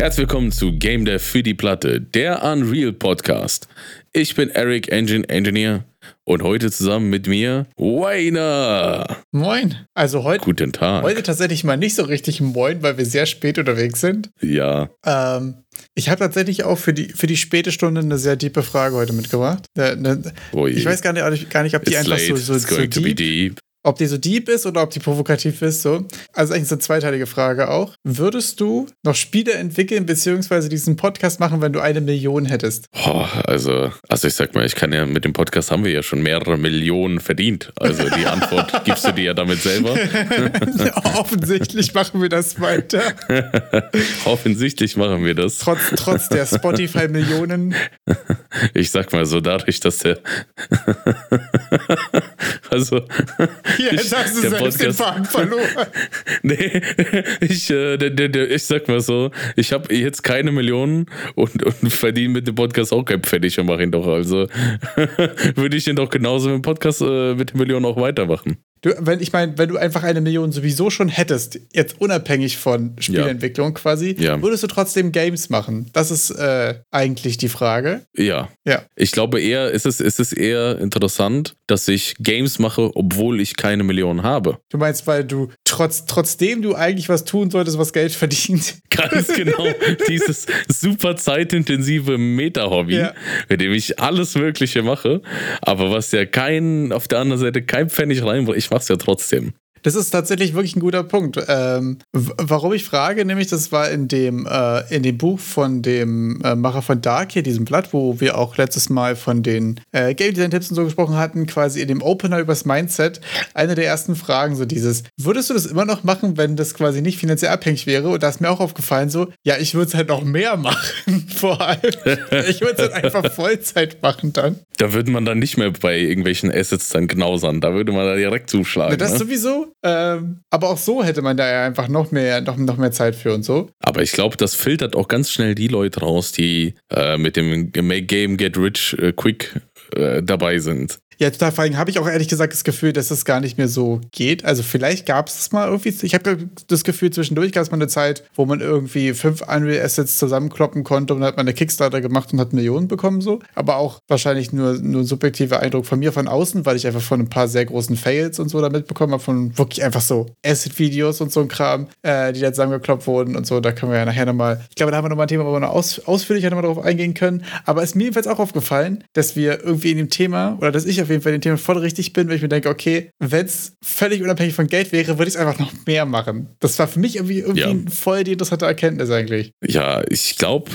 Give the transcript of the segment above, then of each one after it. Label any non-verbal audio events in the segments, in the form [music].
Herzlich willkommen zu Game Dev für die Platte, der Unreal Podcast. Ich bin Eric Engine Engineer und heute zusammen mit mir Wayner. Moin. Also heute, Guten Tag. heute tatsächlich mal nicht so richtig Moin, weil wir sehr spät unterwegs sind. Ja, Ähm, ich habe tatsächlich auch für die, für die späte Stunde eine sehr tiefe Frage heute mitgebracht. Ne- ne- Ui. Ich weiß gar nicht, gar nicht ob die it's einfach late. so, so, It's so going to be deep, deep. Ob die so deep ist oder ob die provokativ ist. So. Also eigentlich so eine zweiteilige Frage auch. Würdest du noch Spiele entwickeln beziehungsweise diesen Podcast machen, wenn du eine Million hättest? Oh, also, also ich sag mal, ich kann ja mit dem Podcast haben wir ja schon mehrere Millionen verdient. Also die Antwort [laughs] gibst du dir ja damit selber. [laughs] Offensichtlich machen wir das weiter. [laughs] Offensichtlich machen wir das. Trotz, trotz der Spotify-Millionen. Ich sag mal so, dadurch, dass der. also. Jetzt hast du selbst den Podcast- Faden verloren. [laughs] Nee, ich, äh, der, der, der, ich sag mal so, ich habe jetzt keine Millionen und, und verdiene mit dem Podcast auch kein Pfennig und mache ihn doch. Also [laughs] würde ich ihn doch genauso mit dem Podcast äh, mit den Millionen auch weitermachen. Du, wenn, ich meine, wenn du einfach eine Million sowieso schon hättest, jetzt unabhängig von Spielentwicklung quasi, Ja. würdest du trotzdem Games machen? Das ist äh, eigentlich die Frage. Ja. Ja. Ich glaube eher, ist es, ist es eher interessant, dass ich Games mache, obwohl ich keine Millionen habe. Du meinst, weil du trotz, trotzdem du eigentlich was tun solltest, was Geld verdient. [laughs] Ganz genau. Dieses super zeitintensive Meta-Hobby, Ja. mit dem ich alles Mögliche mache, aber was ja kein, auf der anderen Seite kein Pfennig reinbringt. Ich mach's ja trotzdem. Das ist tatsächlich wirklich ein guter Punkt. Ähm, warum ich frage, nämlich, das war in dem, äh, in dem Buch von dem äh, Macher von Dark hier, diesem Blatt, wo wir auch letztes Mal von den äh, Game Design Tipps und so gesprochen hatten, quasi in dem Opener übers Mindset. Eine der ersten Fragen, so dieses, würdest du das immer noch machen, wenn das quasi nicht finanziell abhängig wäre? Und da ist mir auch aufgefallen, so, ja, ich würde es halt noch mehr machen, [laughs] vor allem. ich würde es halt einfach Vollzeit machen dann. Da würde man dann nicht mehr bei irgendwelchen Assets dann knausern. Da würde man da direkt zuschlagen. Das ne? sowieso. Ähm, aber auch so hätte man da ja einfach noch mehr, noch, noch mehr Zeit für und so. Aber ich glaube, das filtert auch ganz schnell die Leute raus, die äh, mit dem Make Game Get Rich äh, Quick äh, dabei sind. Ja, total. Vor allem habe ich auch ehrlich gesagt das Gefühl, dass es gar nicht mehr so geht. Also vielleicht gab es mal irgendwie. Ich habe das Gefühl, zwischendurch gab es mal eine Zeit, wo man irgendwie fünf Unreal Assets zusammenkloppen konnte und dann hat man eine Kickstarter gemacht und hat Millionen bekommen so. Aber auch wahrscheinlich nur, nur ein subjektiver Eindruck von mir von außen, weil ich einfach von ein paar sehr großen Fails und so da mitbekommen habe, von wirklich einfach so Asset-Videos und so ein Kram, äh, die da zusammengekloppt wurden und so. Da können wir ja nachher nochmal, ich glaube, da haben wir nochmal ein Thema, wo wir noch aus, ausführlicher nochmal drauf eingehen können. Aber es ist mir jedenfalls auch aufgefallen, dass wir irgendwie in dem Thema, oder dass ich auf jeden Fall in dem Thema voll richtig bin, weil ich mir denke, okay, wenn es völlig unabhängig von Geld wäre, würde ich es einfach noch mehr machen. Das war für mich irgendwie, irgendwie Ja. voll die interessante Erkenntnis eigentlich. Ja, ich glaube,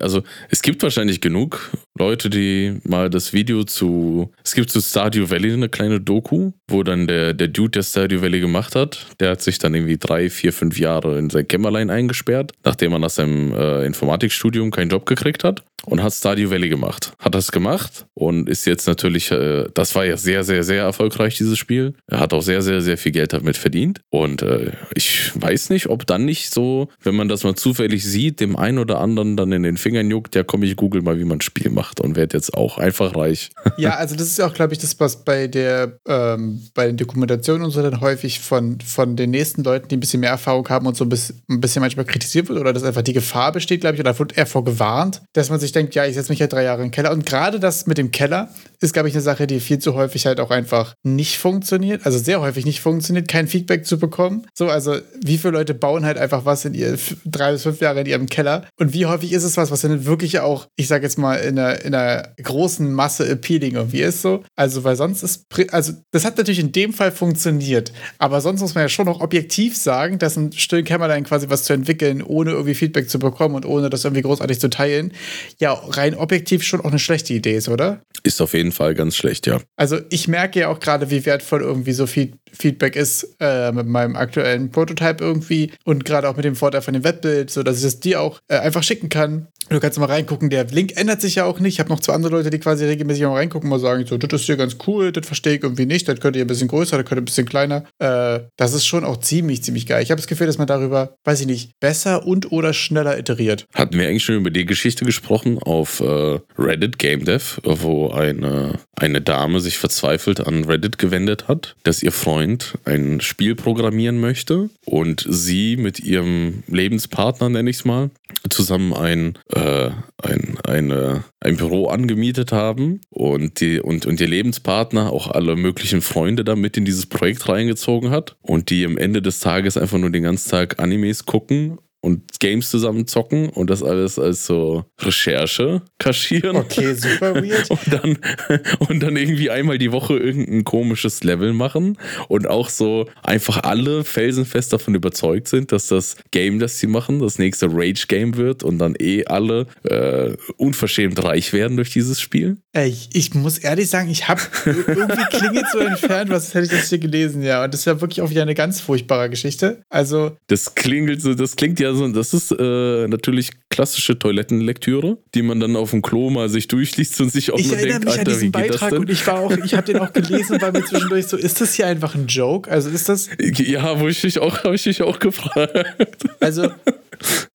also es gibt wahrscheinlich genug Leute, die mal das Video zu. Es gibt zu Stardew Valley eine kleine Doku, wo dann der, der Dude, der Stardew Valley gemacht hat, der hat sich dann irgendwie drei, vier, fünf Jahre in sein Kämmerlein eingesperrt, nachdem er nach seinem äh, Informatikstudium keinen Job gekriegt hat und hat Stardew Valley gemacht. Hat das gemacht und ist jetzt natürlich, äh, das war ja sehr, sehr, sehr erfolgreich, dieses Spiel. Er hat auch sehr, sehr, sehr viel Geld damit verdient. Und äh, ich weiß nicht, ob dann nicht so, wenn man das mal zufällig sieht, dem einen oder anderen dann in den Fingern juckt, ja komm, ich google mal, wie man ein Spiel macht und werde jetzt auch einfach reich. [laughs] Ja, also das ist ja auch, glaube ich, das, was bei der, ähm, bei den Dokumentationen und so dann häufig von, von den nächsten Leuten, die ein bisschen mehr Erfahrung haben und so ein bisschen, ein bisschen manchmal kritisiert wird oder dass einfach die Gefahr besteht, glaube ich, oder wird eher vorgewarnt, dass man sich denkt, ja, ich setze mich ja drei Jahre in den Keller. Und gerade das mit dem Keller ist, glaube ich, eine Sache, die viel zu häufig halt auch einfach nicht funktioniert, also sehr häufig nicht funktioniert, kein Feedback zu bekommen. So, also wie viele Leute bauen halt einfach was in ihr drei bis fünf Jahre in ihrem Keller und wie häufig ist es was, was dann wirklich auch, ich sage jetzt mal, in einer, in einer großen Masse appealing irgendwie ist so. Also, weil sonst ist, also das hat natürlich in dem Fall funktioniert, aber sonst muss man ja schon noch objektiv sagen, dass ein stillen Kämmerlein quasi was zu entwickeln, ohne irgendwie Feedback zu bekommen und ohne das irgendwie großartig zu teilen, ja, rein objektiv schon auch eine schlechte Idee ist, oder? Ist auf jeden Fall ganz schlecht, ja. Also ich merke ja auch gerade, wie wertvoll irgendwie so Feed Feedback ist äh, mit meinem aktuellen Prototype irgendwie und gerade auch mit dem Vorteil von dem Webbild, so dass ich es dir auch äh, einfach schicken kann. Du kannst mal reingucken, der Link ändert sich ja auch nicht. Ich habe noch zwei andere Leute, die quasi regelmäßig mal reingucken und mal sagen, so, das ist hier ganz cool, das verstehe ich irgendwie nicht, das könnte ihr ein bisschen größer, das könnte ein bisschen kleiner. Äh, das ist schon auch ziemlich, ziemlich geil. Ich habe das Gefühl, dass man darüber, weiß ich nicht, besser und oder schneller iteriert. Hatten wir eigentlich schon über die Geschichte gesprochen auf äh, Reddit Game Dev, wo eine, eine Dame sich verzweifelt an Reddit gewendet hat, dass ihr Freund Freund ein Spiel programmieren möchte und sie mit ihrem Lebenspartner, nenne ich es mal, zusammen ein, äh, ein, eine, ein Büro angemietet haben und, die, und, und ihr Lebenspartner auch alle möglichen Freunde da mit in dieses Projekt reingezogen hat und die am Ende des Tages einfach nur den ganzen Tag Animes gucken und Games zusammen zocken und das alles als so Recherche kaschieren. Okay, super weird. [laughs] Und dann, und dann irgendwie einmal die Woche irgendein komisches Level machen und auch so einfach alle felsenfest davon überzeugt sind, dass das Game, das sie machen, das nächste Rage-Game wird und dann eh alle äh, unverschämt reich werden durch dieses Spiel. Ich, ich muss ehrlich sagen, ich habe irgendwie klingelt so entfernt, was hätte ich das hier gelesen, ja. Und das wäre wirklich auch wieder eine ganz furchtbare Geschichte. Also. Das klingelt so, das klingt ja so, das ist äh, natürlich klassische Toilettenlektüre, die man dann auf dem Klo mal sich durchliest und sich auch ich nur erinnere denkt, mich Alter, an diesen Beitrag und ich war auch, ich habe den auch gelesen und war mir zwischendurch so, ist das hier einfach ein Joke? Also ist das, Ja, wo ich dich auch, habe ich dich auch gefragt. also,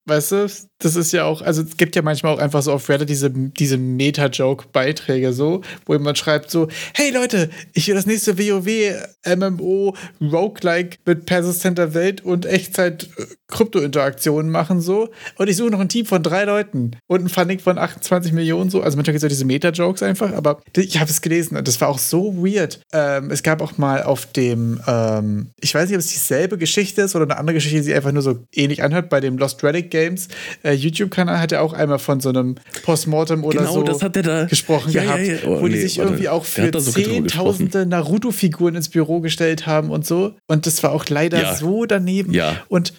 weißt du, das ist ja auch, also es gibt ja manchmal auch einfach so auf Reddit diese, diese Meta-Joke-Beiträge so, wo jemand schreibt so, hey Leute, ich will das nächste WoW MMO Roguelike mit persistenter Welt und Echtzeit äh, machen so und ich suche noch ein Team von drei Leuten und ein Funding von 28 Millionen so, also manchmal gibt es auch diese Meta-Jokes einfach, aber ich habe es gelesen und das war auch so weird. Ähm, es gab auch mal auf dem, ähm, ich weiß nicht, ob es dieselbe Geschichte ist oder eine andere Geschichte, die sich einfach nur so ähnlich anhört, bei dem Lost Relic Games äh, YouTube-Kanal hat er auch einmal von so einem Postmortem oder Genau, so das hat er da gesprochen Ja, ja, gehabt, ja. Oh, wo die nee, sich warte. irgendwie auch für drüber zehntausende Naruto-Figuren ins Büro gestellt haben und so. Und das war auch leider Ja. so daneben. Ja. Und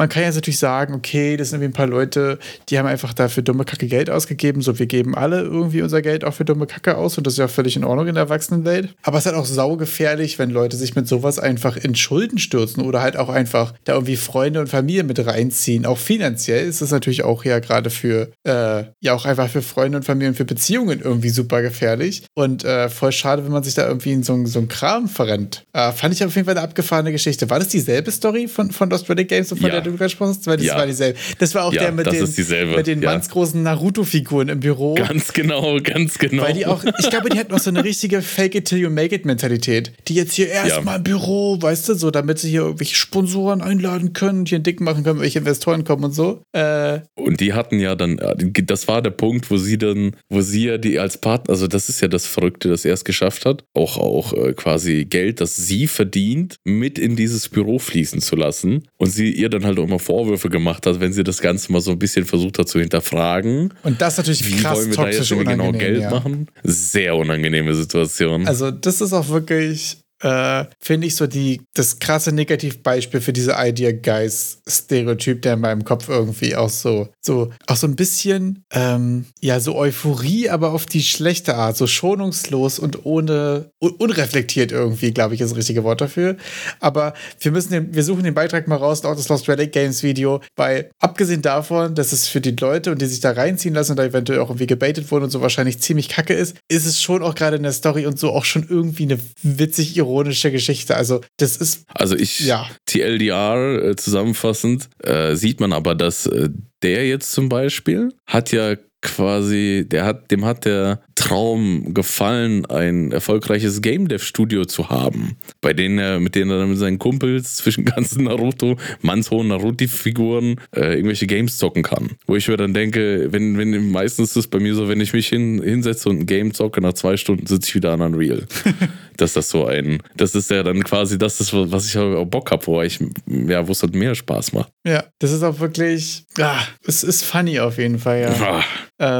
man kann jetzt natürlich sagen, okay, das sind irgendwie ein paar Leute, die haben einfach dafür dumme Kacke Geld ausgegeben. So, wir geben alle irgendwie unser Geld auch für dumme Kacke aus und das ist ja völlig in Ordnung in der Erwachsenenwelt. Aber es ist halt auch saugefährlich, wenn Leute sich mit sowas einfach in Schulden stürzen oder halt auch einfach da irgendwie Freunde und Familie mit reinziehen. Auch finanziell ist es natürlich auch ja gerade für, äh, ja auch einfach für Freunde und Familien, für Beziehungen irgendwie super gefährlich. Und äh, voll schade, wenn man sich da irgendwie in so, ein- so einen Kram verrennt. Äh, fand ich auf jeden Fall eine abgefahrene Geschichte. War das dieselbe Story von, von Lost Relic Games und von Ja. der du gerade gesprochen hast? Weil das Ja. war dieselbe. Das war auch Ja, der mit den, mit den ja. mannsgroßen Naruto-Figuren im Büro. Ganz genau, ganz genau. Weil die auch, ich glaube, die hatten auch so eine richtige Fake it till you make it Mentalität. Die jetzt hier erstmal im Büro, weißt du, so, damit sie hier irgendwelche Sponsoren einladen können, hier einen Dick machen können, welche Investoren kommen und so. Äh, Und die hatten ja dann, äh, das war der Punkt, wo sie dann, wo sie ja die als Partner, also das ist ja das Verrückte, das er es geschafft hat, auch, auch äh, quasi Geld, das sie verdient, mit in dieses Büro fließen zu lassen. Und sie ihr dann halt auch immer Vorwürfe gemacht hat, wenn sie das Ganze mal so ein bisschen versucht hat zu hinterfragen. und das natürlich Wie krass wollen wir da jetzt toxisch genau. Geld ja. machen? Sehr unangenehme Situation. Also, das ist auch wirklich, äh, finde ich, so die, das krasse Negativbeispiel für diese Idea Guys-Stereotyp, der in meinem Kopf irgendwie auch so, so, auch so ein bisschen, ähm, ja, so Euphorie, aber auf die schlechte Art, so schonungslos und ohne, un unreflektiert irgendwie, glaube ich, ist das richtige Wort dafür. Aber wir müssen den, wir suchen den Beitrag mal raus, auch das Lost Relic Games Video, weil abgesehen davon, dass es für die Leute und die sich da reinziehen lassen und da eventuell auch irgendwie gebaitet wurden und so wahrscheinlich ziemlich kacke ist, ist es schon auch gerade in der Story und so auch schon irgendwie eine witzig ironische Geschichte. Also, das ist, Also ich, Ja. TLDR äh, zusammenfassend, äh, sieht man aber, dass äh, der jetzt zum Beispiel hat ja quasi, der hat, dem hat der Traum gefallen, ein erfolgreiches Game Dev Studio zu haben, bei denen er, mit denen er dann mit seinen Kumpels zwischen [laughs] ganzen Naruto, mannshohen Naruto-Figuren äh, irgendwelche Games zocken kann. Wo ich mir dann denke, wenn, wenn meistens ist es bei mir so, wenn ich mich hin, hinsetze und ein Game zocke, nach zwei Stunden sitze ich wieder an Unreal. [laughs] dass das so ein, das ist ja dann quasi das, ist, was ich auch Bock habe, wo ich, ja, wo es halt mehr Spaß macht. ja, das ist auch wirklich, ah, es ist funny auf jeden Fall, ja. Ah,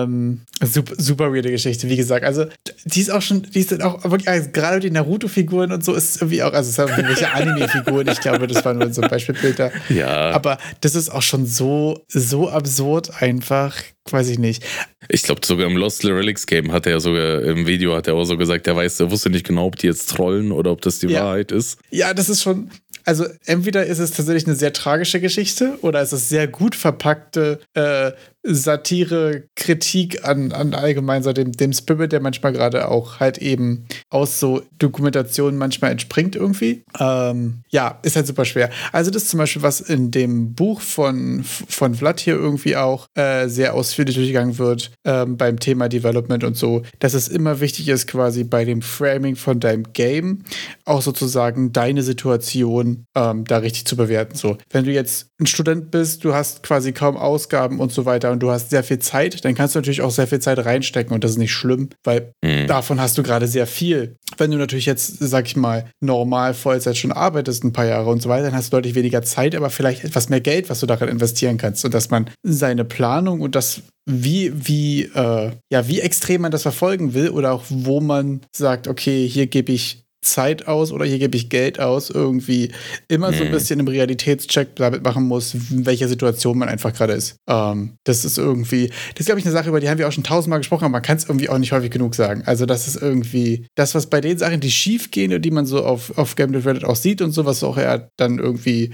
Ähm, super, super weirde Geschichte, wie gesagt. Also, die ist auch schon, die sind auch wirklich, also gerade die Naruto-Figuren und so ist irgendwie auch, also es sind irgendwelche [laughs] Anime-Figuren, ich glaube, das war nur so ein Beispielbild da. Ja, Aber das ist auch schon so, so absurd einfach, weiß ich nicht. ich glaube sogar im Lost Relics Game hat er ja sogar im Video hat er auch so gesagt, er weiß, er wusste nicht genau, ob die jetzt trollen oder ob das die Ja. Wahrheit ist. Ja, das ist schon. Also, entweder ist es tatsächlich eine sehr tragische Geschichte oder es ist sehr gut verpackte äh, Satire, Kritik an, an allgemein so dem, dem Spirit, der manchmal gerade auch halt eben aus so Dokumentationen manchmal entspringt irgendwie. Ähm, ja, ist halt super schwer. Also das ist zum Beispiel, was in dem Buch von, von Vlad hier irgendwie auch äh, sehr ausführlich durchgegangen wird ähm, beim Thema Development und so, dass es immer wichtig ist, quasi bei dem Framing von deinem Game auch sozusagen deine Situation ähm, da richtig zu bewerten. So, wenn du jetzt ein Student bist, du hast quasi kaum Ausgaben und so weiter und du hast sehr viel Zeit, dann kannst du natürlich auch sehr viel Zeit reinstecken und das ist nicht schlimm, weil mhm. davon hast du gerade sehr viel. Wenn du natürlich jetzt, sag ich mal, normal Vollzeit schon arbeitest, ein paar Jahre und so weiter, dann hast du deutlich weniger Zeit, aber vielleicht etwas mehr Geld, was du darin investieren kannst und dass man seine Planung und das wie, wie, äh, ja, wie extrem man das verfolgen will oder auch wo man sagt, okay, hier gebe ich Zeit aus oder hier gebe ich Geld aus, irgendwie immer so ein mhm. bisschen im Realitätscheck damit machen muss, in welcher Situation man einfach gerade ist. Ähm, das ist irgendwie, das ist, glaube ich, eine Sache, über die haben wir auch schon tausendmal gesprochen, aber man kann es irgendwie auch nicht häufig genug sagen. Also, das ist irgendwie das, was bei den Sachen, die schief gehen und die man so auf, auf Game Reddit auch sieht und so, was auch eher dann irgendwie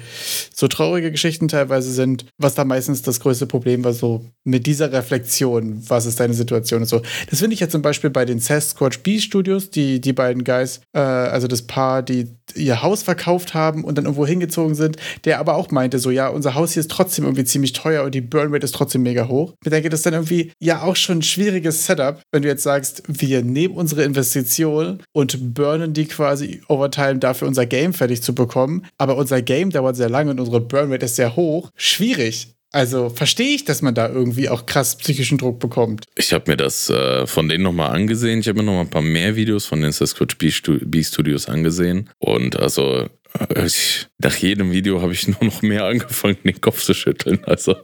so traurige Geschichten teilweise sind, was da meistens das größte Problem war, so mit dieser Reflexion, was ist deine Situation und so. Das finde ich jetzt zum Beispiel bei den Sasquatch B-Studios, die, die beiden Guys, äh, also das Paar, die ihr Haus verkauft haben und dann irgendwo hingezogen sind, der aber auch meinte, so, ja, unser Haus hier ist trotzdem irgendwie ziemlich teuer und die Burnrate ist trotzdem mega hoch. Ich denke, das ist dann irgendwie ja auch schon ein schwieriges Setup, wenn du jetzt sagst, wir nehmen unsere Investition und burnen die quasi overtime dafür, unser Game fertig zu bekommen. Aber unser Game dauert sehr lange und unsere Burnrate ist sehr hoch. Schwierig. Also verstehe ich, dass man da irgendwie auch krass psychischen Druck bekommt. Ich habe mir das äh, von denen nochmal angesehen. Ich habe mir nochmal ein paar mehr Videos von den Sasquatch B-Studios angesehen. Und also ich, nach jedem Video habe ich [laughs] nur noch mehr angefangen, den Kopf zu schütteln. Also.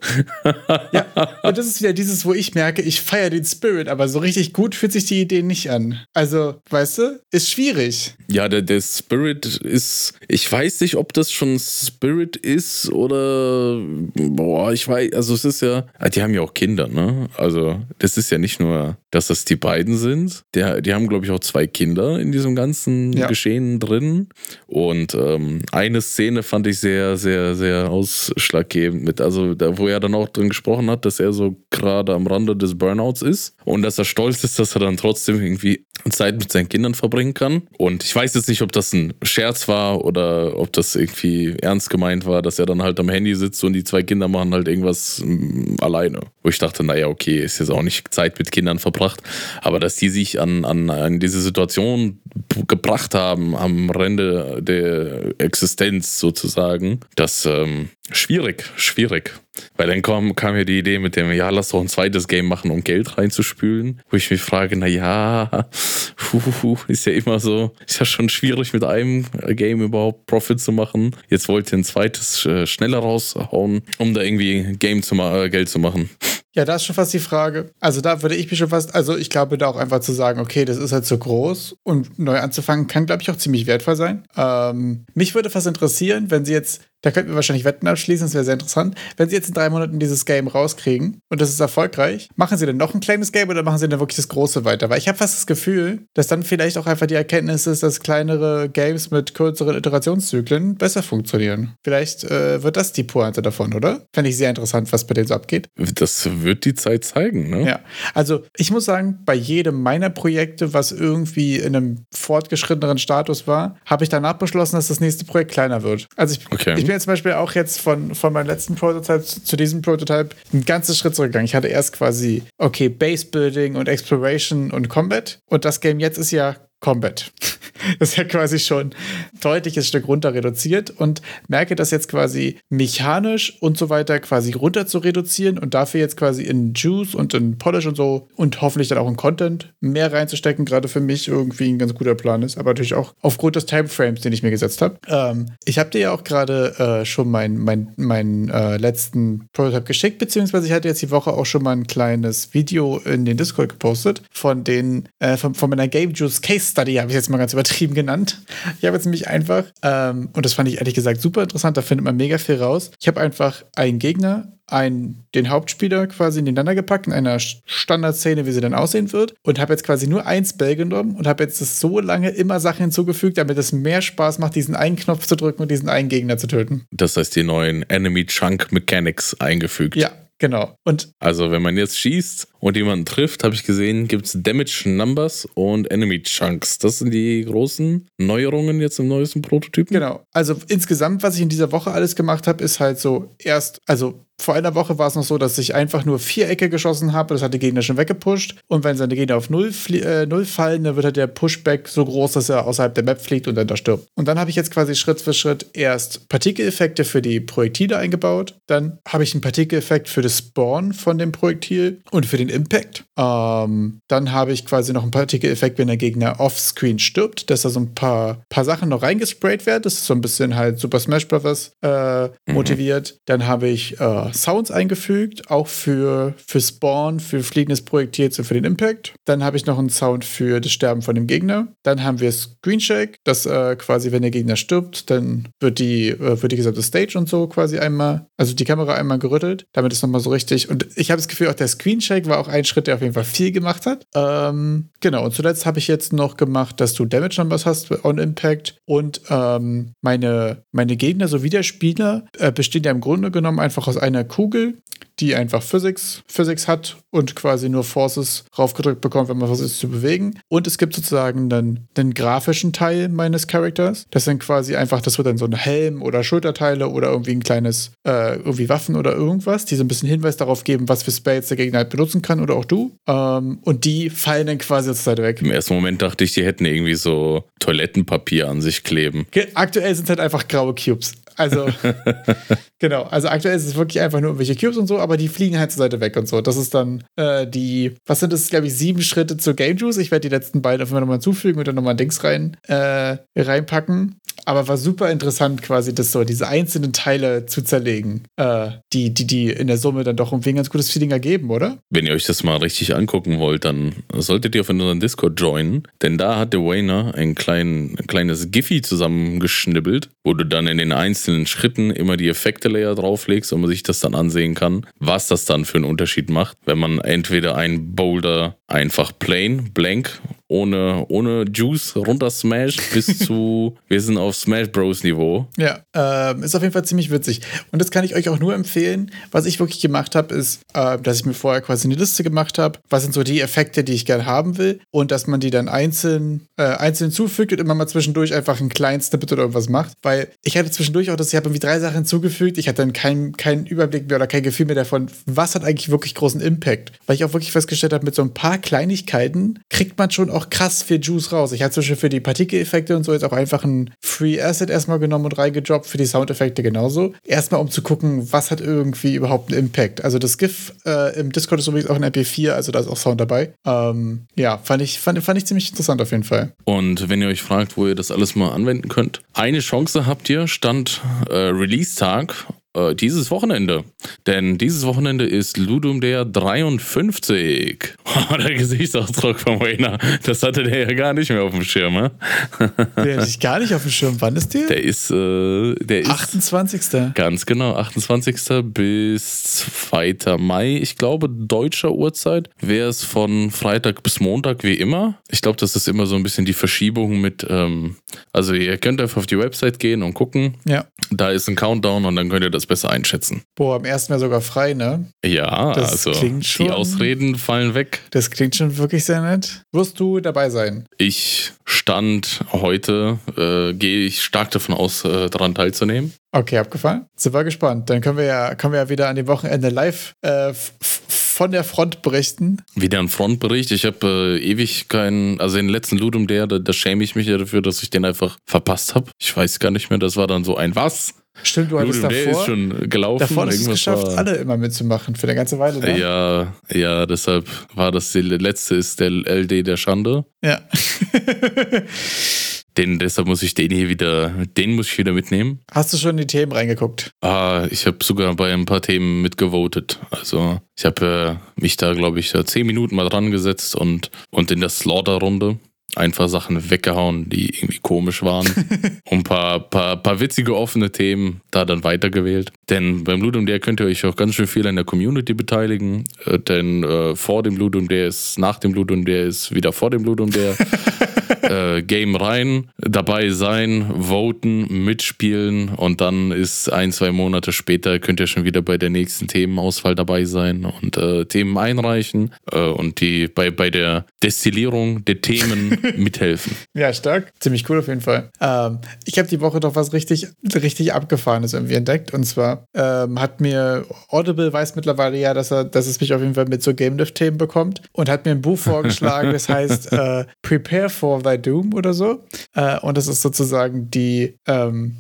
ja, und das ist wieder dieses, wo ich merke, ich feiere den Spirit, aber so richtig gut fühlt sich die Idee nicht an. Also, weißt du, ist schwierig. Ja, der, der Spirit ist, ich weiß nicht, ob das schon Spirit ist oder, boah, ich weiß, also es ist ja, ah, die haben ja auch Kinder, ne? Also, das ist ja nicht nur, dass das die beiden sind. Der, die haben, glaube ich, auch zwei Kinder in diesem ganzen ja. Geschehen drin. Und ähm, eine Szene fand ich sehr, sehr, sehr ausschlaggebend mit, also da, wo er dann auch drin gesprochen hat, dass er so gerade am Rande des Burnouts ist und dass er stolz ist, dass er dann trotzdem irgendwie Zeit mit seinen Kindern verbringen kann. Und ich weiß jetzt nicht, ob das ein Scherz war oder ob das irgendwie ernst gemeint war, dass er dann halt am Handy sitzt und die zwei Kinder machen halt irgendwas mm, alleine. Wo ich dachte, naja, okay, ist jetzt auch nicht Zeit mit Kindern verbracht, aber dass die sich an, an, an diese Situation gebracht haben, am Rande der Existenz sozusagen, das ähm, schwierig, schwierig. Weil dann kam, kam ja die Idee mit dem, ja, lass doch ein zweites Game machen, um Geld reinzuspülen. Wo ich mich frage, na ja, ist ja immer so, ist ja schon schwierig mit einem Game überhaupt Profit zu machen. Jetzt wollt ihr ein zweites äh, schneller raushauen, um da irgendwie Game zu äh, Geld zu machen. Ja, da ist schon fast die Frage. Also da würde ich mich schon fast, also ich glaube da auch einfach zu sagen, okay, das ist halt zu groß und neu anzufangen kann, glaube ich, auch ziemlich wertvoll sein. Ähm, mich würde fast interessieren, wenn sie jetzt da könnten wir wahrscheinlich Wetten abschließen, das wäre sehr interessant. Wenn Sie jetzt in drei Monaten dieses Game rauskriegen und das ist erfolgreich, machen Sie dann noch ein kleines Game oder machen Sie dann wirklich das große weiter? Weil ich habe fast das Gefühl, dass dann vielleicht auch einfach die Erkenntnis ist, dass kleinere Games mit kürzeren Iterationszyklen besser funktionieren. Vielleicht äh, wird das die Pointe davon, oder? Fände ich sehr interessant, was bei denen so abgeht. Das wird die Zeit zeigen, ne? Ja. Also ich muss sagen, bei jedem meiner Projekte, was irgendwie in einem fortgeschritteneren Status war, habe ich danach beschlossen, dass das nächste Projekt kleiner wird. Also ich, okay. ich bin jetzt zum Beispiel auch jetzt von, von meinem letzten Prototype zu diesem Prototype ein ganzes Schritt zurückgegangen. Ich hatte erst quasi, okay, Base Building und Exploration und Combat. Und das Game jetzt ist ja Combat. [laughs] Das ist ja quasi schon ein deutliches Stück runter reduziert und merke das jetzt quasi mechanisch und so weiter quasi runter zu reduzieren und dafür jetzt quasi in Juice und in Polish und so und hoffentlich dann auch in Content mehr reinzustecken, gerade für mich irgendwie ein ganz guter Plan ist, aber natürlich auch aufgrund des Timeframes, den ich mir gesetzt habe. Ähm, ich habe dir ja auch gerade äh, schon meinen mein, mein, äh, letzten Prototype geschickt, beziehungsweise ich hatte jetzt die Woche auch schon mal ein kleines Video in den Discord gepostet von den, äh, von, von meiner Game Juice Case Study, habe ich jetzt mal ganz übertrieben genannt. Ich habe jetzt nämlich einfach, ähm, und das fand ich ehrlich gesagt super interessant, da findet man mega viel raus. Ich habe einfach einen Gegner, einen, den Hauptspieler quasi ineinander gepackt in einer Standardszene, wie sie dann aussehen wird, und habe jetzt quasi nur ein Spell genommen und habe jetzt so lange immer Sachen hinzugefügt, damit es mehr Spaß macht, diesen einen Knopf zu drücken und diesen einen Gegner zu töten. Das heißt, die neuen Enemy Chunk Mechanics eingefügt. Ja, Genau. Und Also, wenn man jetzt schießt und jemanden trifft, habe ich gesehen, gibt es Damage Numbers und Enemy Chunks. Das sind die großen Neuerungen jetzt im neuesten Prototypen. Genau. Also insgesamt, was ich in dieser Woche alles gemacht habe, ist halt so erst, also vor einer Woche war es noch so, dass ich einfach nur Vierecke geschossen habe. Das hat die Gegner schon weggepusht. Und wenn seine Gegner auf Null, äh, Null fallen, dann wird halt der Pushback so groß, dass er außerhalb der Map fliegt und dann da stirbt. Und dann habe ich jetzt quasi Schritt für Schritt erst Partikeleffekte für die Projektile eingebaut. Dann habe ich einen Partikeleffekt für das Spawn von dem Projektil und für den Impact. Ähm, dann habe ich quasi noch einen Partikeleffekt, wenn der Gegner offscreen stirbt, dass da so ein paar, paar Sachen noch reingesprayt werden. Das ist so ein bisschen halt Super Smash Bros. Äh, motiviert. Dann habe ich äh, Sounds eingefügt, auch für, für Spawn, für fliegendes Projektil und für den Impact. Dann habe ich noch einen Sound für das Sterben von dem Gegner. Dann haben wir Screen Shake, dass äh, quasi, wenn der Gegner stirbt, dann wird die, äh, wird die gesamte Stage und so quasi einmal, also die Kamera einmal gerüttelt, damit es nochmal so richtig. Und ich habe das Gefühl, auch der Screen Shake war auch ein Schritt, der auf jeden Fall viel gemacht hat. Ähm, genau, und zuletzt habe ich jetzt noch gemacht, dass du Damage Numbers hast on Impact und ähm, meine, meine Gegner sowie der Spieler äh, bestehen ja im Grunde genommen einfach aus einer Kugel, die einfach Physics, Physics hat und quasi nur Forces raufgedrückt bekommt, wenn man versucht zu bewegen. Und es gibt sozusagen dann den grafischen Teil meines Charakters. Das sind quasi einfach, das wird dann so ein Helm oder Schulterteile oder irgendwie ein kleines, äh, irgendwie Waffen oder irgendwas, die so ein bisschen Hinweis darauf geben, was für Spells der Gegner halt benutzen kann oder auch du. Ähm, und die fallen dann quasi zur Seite weg. Im ersten Moment dachte ich, die hätten irgendwie so Toilettenpapier an sich kleben. Aktuell sind es halt einfach graue Cubes. Also, [laughs] genau. Also, aktuell ist es wirklich einfach nur irgendwelche Cubes und so, aber die fliegen halt zur Seite weg und so. Das ist dann äh, die, was sind das, glaube ich, sieben Schritte zur Game Juice. Ich werde die letzten beiden einfach nochmal zufügen und dann nochmal Dings rein, äh, reinpacken. Aber war super interessant, quasi das so, diese einzelnen Teile zu zerlegen, äh, die, die, die in der Summe dann doch irgendwie ein ganz gutes Feeling ergeben, oder? Wenn ihr euch das mal richtig angucken wollt, dann solltet ihr auf unseren Discord joinen, denn da hat der Wayner ein, klein, ein kleines Giphy zusammengeschnibbelt, wo du dann in den einzelnen Schritten immer die Effekte-Layer drauflegst und man sich das dann ansehen kann, was das dann für einen Unterschied macht, wenn man entweder einen Boulder einfach plain, blank, ohne, ohne Juice runtersmasht, bis [laughs] zu, wir sind auf Smash Bros. Niveau. Ja, ähm, ist auf jeden Fall ziemlich witzig. Und das kann ich euch auch nur empfehlen. Was ich wirklich gemacht habe, ist, äh, dass ich mir vorher quasi eine Liste gemacht habe, was sind so die Effekte, die ich gerne haben will und dass man die dann einzeln, äh, einzeln zufügt und immer mal zwischendurch einfach einen kleinen Snippet oder irgendwas macht. Weil ich hatte zwischendurch auch, dass ich habe irgendwie drei Sachen hinzugefügt. Ich hatte dann keinen keinen Überblick mehr oder kein Gefühl mehr davon, was hat eigentlich wirklich großen Impact. Weil ich auch wirklich festgestellt habe, mit so ein paar Kleinigkeiten kriegt man schon auch krass viel Juice raus. Ich habe Beispiel für die Partikeleffekte und so jetzt auch einfach ein Free Asset erstmal genommen und reingedroppt, für die Soundeffekte genauso. Erstmal um zu gucken, was hat irgendwie überhaupt einen Impact. Also das GIF äh, im Discord ist übrigens auch ein MP4, also da ist auch Sound dabei. Ähm, ja, fand ich, fand, fand ich ziemlich interessant auf jeden Fall. Und wenn ihr euch fragt, wo ihr das alles mal anwenden könnt, eine Chance habt ihr, stand äh, Release-Tag äh, dieses Wochenende. Denn dieses Wochenende ist Ludum der 53. Oh, [laughs] der Gesichtsausdruck von Wayner, das hatte der ja gar nicht mehr auf dem Schirm. Ne? Der hatte ich gar nicht auf dem Schirm. Wann ist der? Der ist, äh, der ist 28. ganz genau 28. bis 2. Mai. Ich glaube, deutscher Uhrzeit wäre es von Freitag bis Montag wie immer. Ich glaube, das ist immer so ein bisschen die Verschiebung mit, ähm, also ihr könnt einfach auf die Website gehen und gucken. Ja. Da ist ein Countdown und dann könnt ihr das besser einschätzen. Boah, am ersten Jahr sogar frei, ne? Ja, Das also klingt schon- die Ausreden fallen weg. Das klingt schon wirklich sehr nett. Wirst du dabei sein? Ich stand heute, äh, gehe ich stark davon aus, äh, daran teilzunehmen. Okay, abgefallen. Sind wir gespannt. Dann können wir ja, können wir ja wieder an dem Wochenende live äh, von der Front berichten. Wieder ein Frontbericht. Ich habe äh, ewig keinen, also den letzten Ludum der, da, da schäme ich mich ja dafür, dass ich den einfach verpasst habe. Ich weiß gar nicht mehr, das war dann so ein was. Stimmt, du hattest Ludum der ist davor, schon gelaufen. davor hast du es geschafft, war- alle immer mitzumachen für eine ganze Weile. Ne? Ja, ja, deshalb war das der letzte ist der LD der Schande. ja. [laughs] Den, deshalb muss ich den hier wieder, den muss ich wieder mitnehmen. Hast du schon in die Themen reingeguckt? Ah, ich habe sogar bei ein paar Themen mitgevotet. Also ich habe äh, mich da, glaube ich, da zehn Minuten mal dran gesetzt und, und in der Slaughter-Runde. Einfach Sachen weggehauen, die irgendwie komisch waren. [laughs] und ein paar, paar, paar witzige offene Themen da dann weitergewählt. Denn beim Ludum Dare könnt ihr euch auch ganz schön viel an der Community beteiligen. Äh, denn äh, vor dem Ludum Dare ist, nach dem Ludum Dare ist wieder vor dem Ludum Dare. [laughs] Game rein, dabei sein, voten, mitspielen und dann ist ein, zwei Monate später könnt ihr schon wieder bei der nächsten Themenauswahl dabei sein und äh, Themen einreichen äh, und die bei, bei der Destillierung der Themen [laughs] mithelfen. Ja, stark. Ziemlich cool auf jeden Fall. Ähm, ich habe die Woche doch was richtig, richtig Abgefahrenes irgendwie entdeckt und zwar ähm, hat mir Audible weiß mittlerweile ja, dass er, dass es mich auf jeden Fall mit so Game Dev-Themen bekommt und hat mir ein Buch vorgeschlagen, das [laughs] heißt äh, Prepare for the Doom oder so. Äh, und das ist sozusagen die, ähm,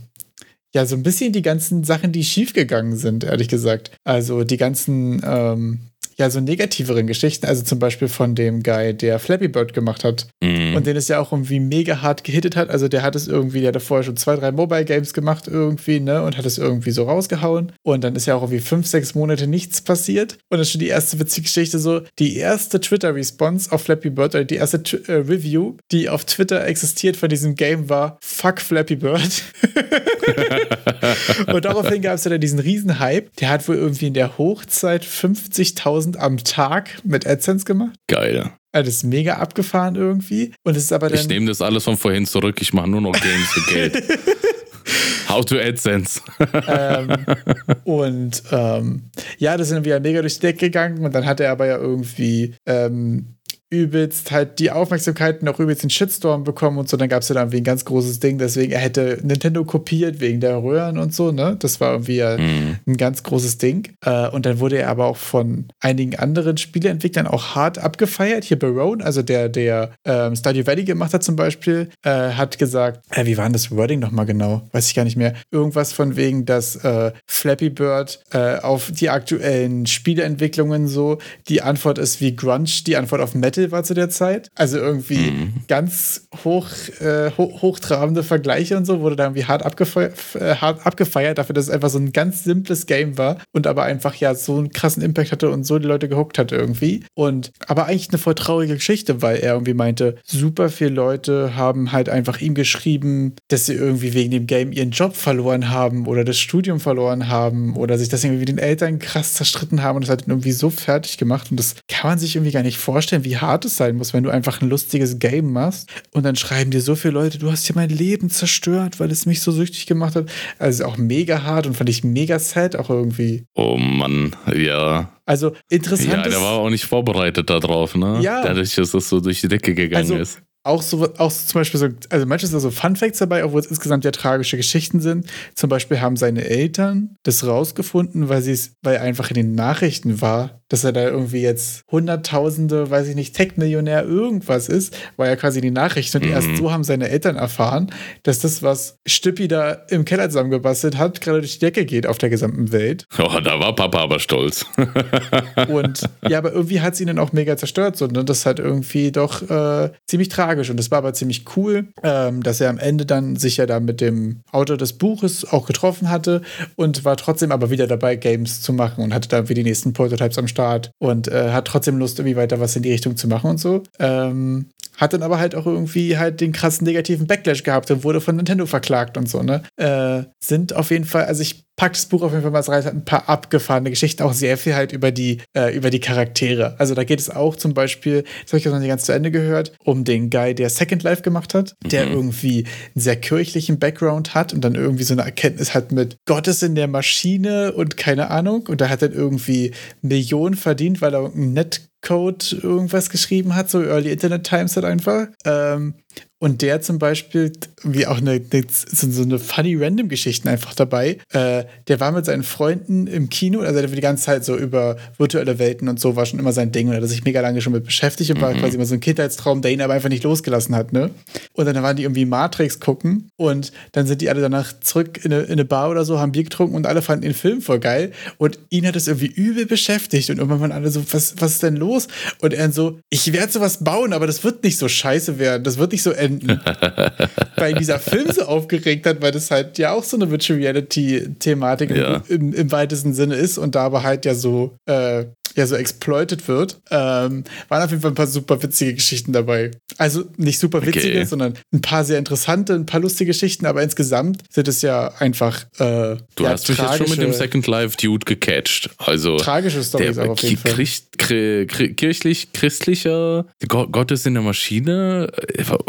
ja, so ein bisschen die ganzen Sachen, die schiefgegangen sind, ehrlich gesagt. Also die ganzen, ähm, ja, so negativeren Geschichten, also zum Beispiel von dem Guy, der Flappy Bird gemacht hat Mhm. und den es ja auch irgendwie mega hart gehittet hat. Also der hat es irgendwie, der hat vorher schon zwei, drei Mobile Games gemacht irgendwie, ne, und hat es irgendwie so rausgehauen. Und dann ist ja auch irgendwie fünf, sechs Monate nichts passiert. Und das ist schon die erste witzige Geschichte so, die erste Twitter-Response auf Flappy Bird, oder die erste Tw- äh, Review, die auf Twitter existiert von diesem Game war, fuck Flappy Bird. [laughs] und daraufhin gab es ja dann diesen riesen Hype. Der hat wohl irgendwie in der Hochzeit 50.000 am Tag mit AdSense gemacht. Geil. Also das ist mega abgefahren irgendwie. Und es ist aber dann. Ich nehme das alles von vorhin zurück. Ich mache nur noch Games für Geld. [laughs] How to AdSense. ähm, und ähm, ja, das ist dann wieder mega durch die Decke gegangen und dann hat er aber ja irgendwie ähm, übelst halt die Aufmerksamkeit auch übelst den Shitstorm bekommen und so. Dann gab es ja dann irgendwie ein ganz großes Ding, deswegen er hätte Nintendo kopiert wegen der Röhren und so, ne? Das war irgendwie Mhm. ein ganz großes Ding. Äh, und dann wurde er aber auch von einigen anderen Spieleentwicklern auch hart abgefeiert. Hier Barone, also der, der ähm, Stardew Valley gemacht hat zum Beispiel, äh, hat gesagt, äh, wie war denn das Wording nochmal genau? Weiß ich gar nicht mehr. Irgendwas von wegen, dass äh, Flappy Bird äh, auf die aktuellen Spieleentwicklungen so, die Antwort ist wie Grunge, die Antwort auf Metal war zu der Zeit. Also irgendwie Mhm. ganz hoch, äh, ho hochtrabende Vergleiche und so, wurde da irgendwie hart, abgefe äh, hart abgefeiert dafür, dass es einfach so ein ganz simples Game war und aber einfach ja so einen krassen Impact hatte und so die Leute gehuckt hatte irgendwie. Und aber eigentlich eine voll traurige Geschichte, weil er irgendwie meinte, super viele Leute haben halt einfach ihm geschrieben, dass sie irgendwie wegen dem Game ihren Job verloren haben oder das Studium verloren haben oder sich das irgendwie mit den Eltern krass zerstritten haben und das hat ihn irgendwie so fertig gemacht und das kann man sich irgendwie gar nicht vorstellen, wie hart es sein muss, wenn du einfach ein lustiges Game machst und dann schreiben dir so viele Leute, du hast hier mein Leben zerstört, weil es mich so süchtig gemacht hat. Also auch mega hart und fand ich mega sad auch irgendwie. Oh Mann, ja. Also interessant Ja, ist der war auch nicht vorbereitet darauf, ne? Ja. Dadurch, dass das so durch die Decke gegangen Also, ist. auch so, auch so zum Beispiel so, also manches sind so Fun Facts dabei, obwohl es insgesamt ja tragische Geschichten sind. Zum Beispiel haben seine Eltern das rausgefunden, weil sie es, weil einfach in den Nachrichten war, dass er da irgendwie jetzt Hunderttausende, weiß ich nicht, Tech-Millionär irgendwas ist, war ja quasi die Nachricht. Und Mhm. erst so haben seine Eltern erfahren, dass das, was Stippi da im Keller zusammengebastelt hat, gerade durch die Decke geht auf der gesamten Welt. Oh, da war Papa aber stolz. [laughs] Und ja, aber irgendwie hat es ihn dann auch mega zerstört. So, ne? Das halt irgendwie doch äh, ziemlich tragisch. Und das war aber ziemlich cool, ähm, dass er am Ende dann sich ja da mit dem Autor des Buches auch getroffen hatte und war trotzdem aber wieder dabei, Games zu machen und hatte da wie die nächsten Prototypes am Start und äh, hat trotzdem Lust, irgendwie weiter was in die Richtung zu machen und so. Ähm, hat dann aber halt auch irgendwie halt den krassen negativen Backlash gehabt und wurde von Nintendo verklagt und so, ne? Äh, sind auf jeden Fall, also ich pack das Buch auf jeden Fall mal rein, hat ein paar abgefahrene Geschichten, auch sehr viel halt über die, äh, über die Charaktere. Also da geht es auch zum Beispiel, das habe ich jetzt noch nicht ganz zu Ende gehört, um den Guy, der Second Life gemacht hat, der Mhm. irgendwie einen sehr kirchlichen Background hat und dann irgendwie so eine Erkenntnis hat mit Gott ist in der Maschine und keine Ahnung. Und da hat dann irgendwie Millionen verdient, weil er einen Netcode irgendwas geschrieben hat, so Early Internet Times halt einfach. Ähm, und der zum Beispiel, wie auch eine, eine so eine funny random Geschichten einfach dabei. Äh, der war mit seinen Freunden im Kino, also der war die ganze Zeit so über virtuelle Welten und so war schon immer sein Ding und er hat sich mega lange schon mit beschäftigt und war Mhm. quasi immer so ein Kindheitstraum, der ihn aber einfach nicht losgelassen hat, ne? Und dann waren die irgendwie Matrix gucken und dann sind die alle danach zurück in eine, in eine Bar oder so, haben Bier getrunken und alle fanden den Film voll geil und ihn hat es irgendwie übel beschäftigt und irgendwann waren alle so, was, was ist denn los? Und er so, ich werde sowas bauen, aber das wird nicht so scheiße werden, das wird nicht nicht so enden. [laughs] weil dieser Film so aufgeregt hat, weil das halt ja auch so eine Virtual Reality-Thematik Ja. im, im weitesten Sinne ist und da aber halt ja so, äh, ja so exploited wird, ähm, waren auf jeden Fall ein paar super witzige Geschichten dabei. Also nicht super witzige, Okay. sondern ein paar sehr interessante, ein paar lustige Geschichten, aber insgesamt sind es ja einfach äh, Du ja, hast mich jetzt schon mit dem Second Life Dude gecatcht. Also tragische Storys der aber auf jeden Fall. Chri- kirchlich, christlicher Gott, Gott ist in der Maschine.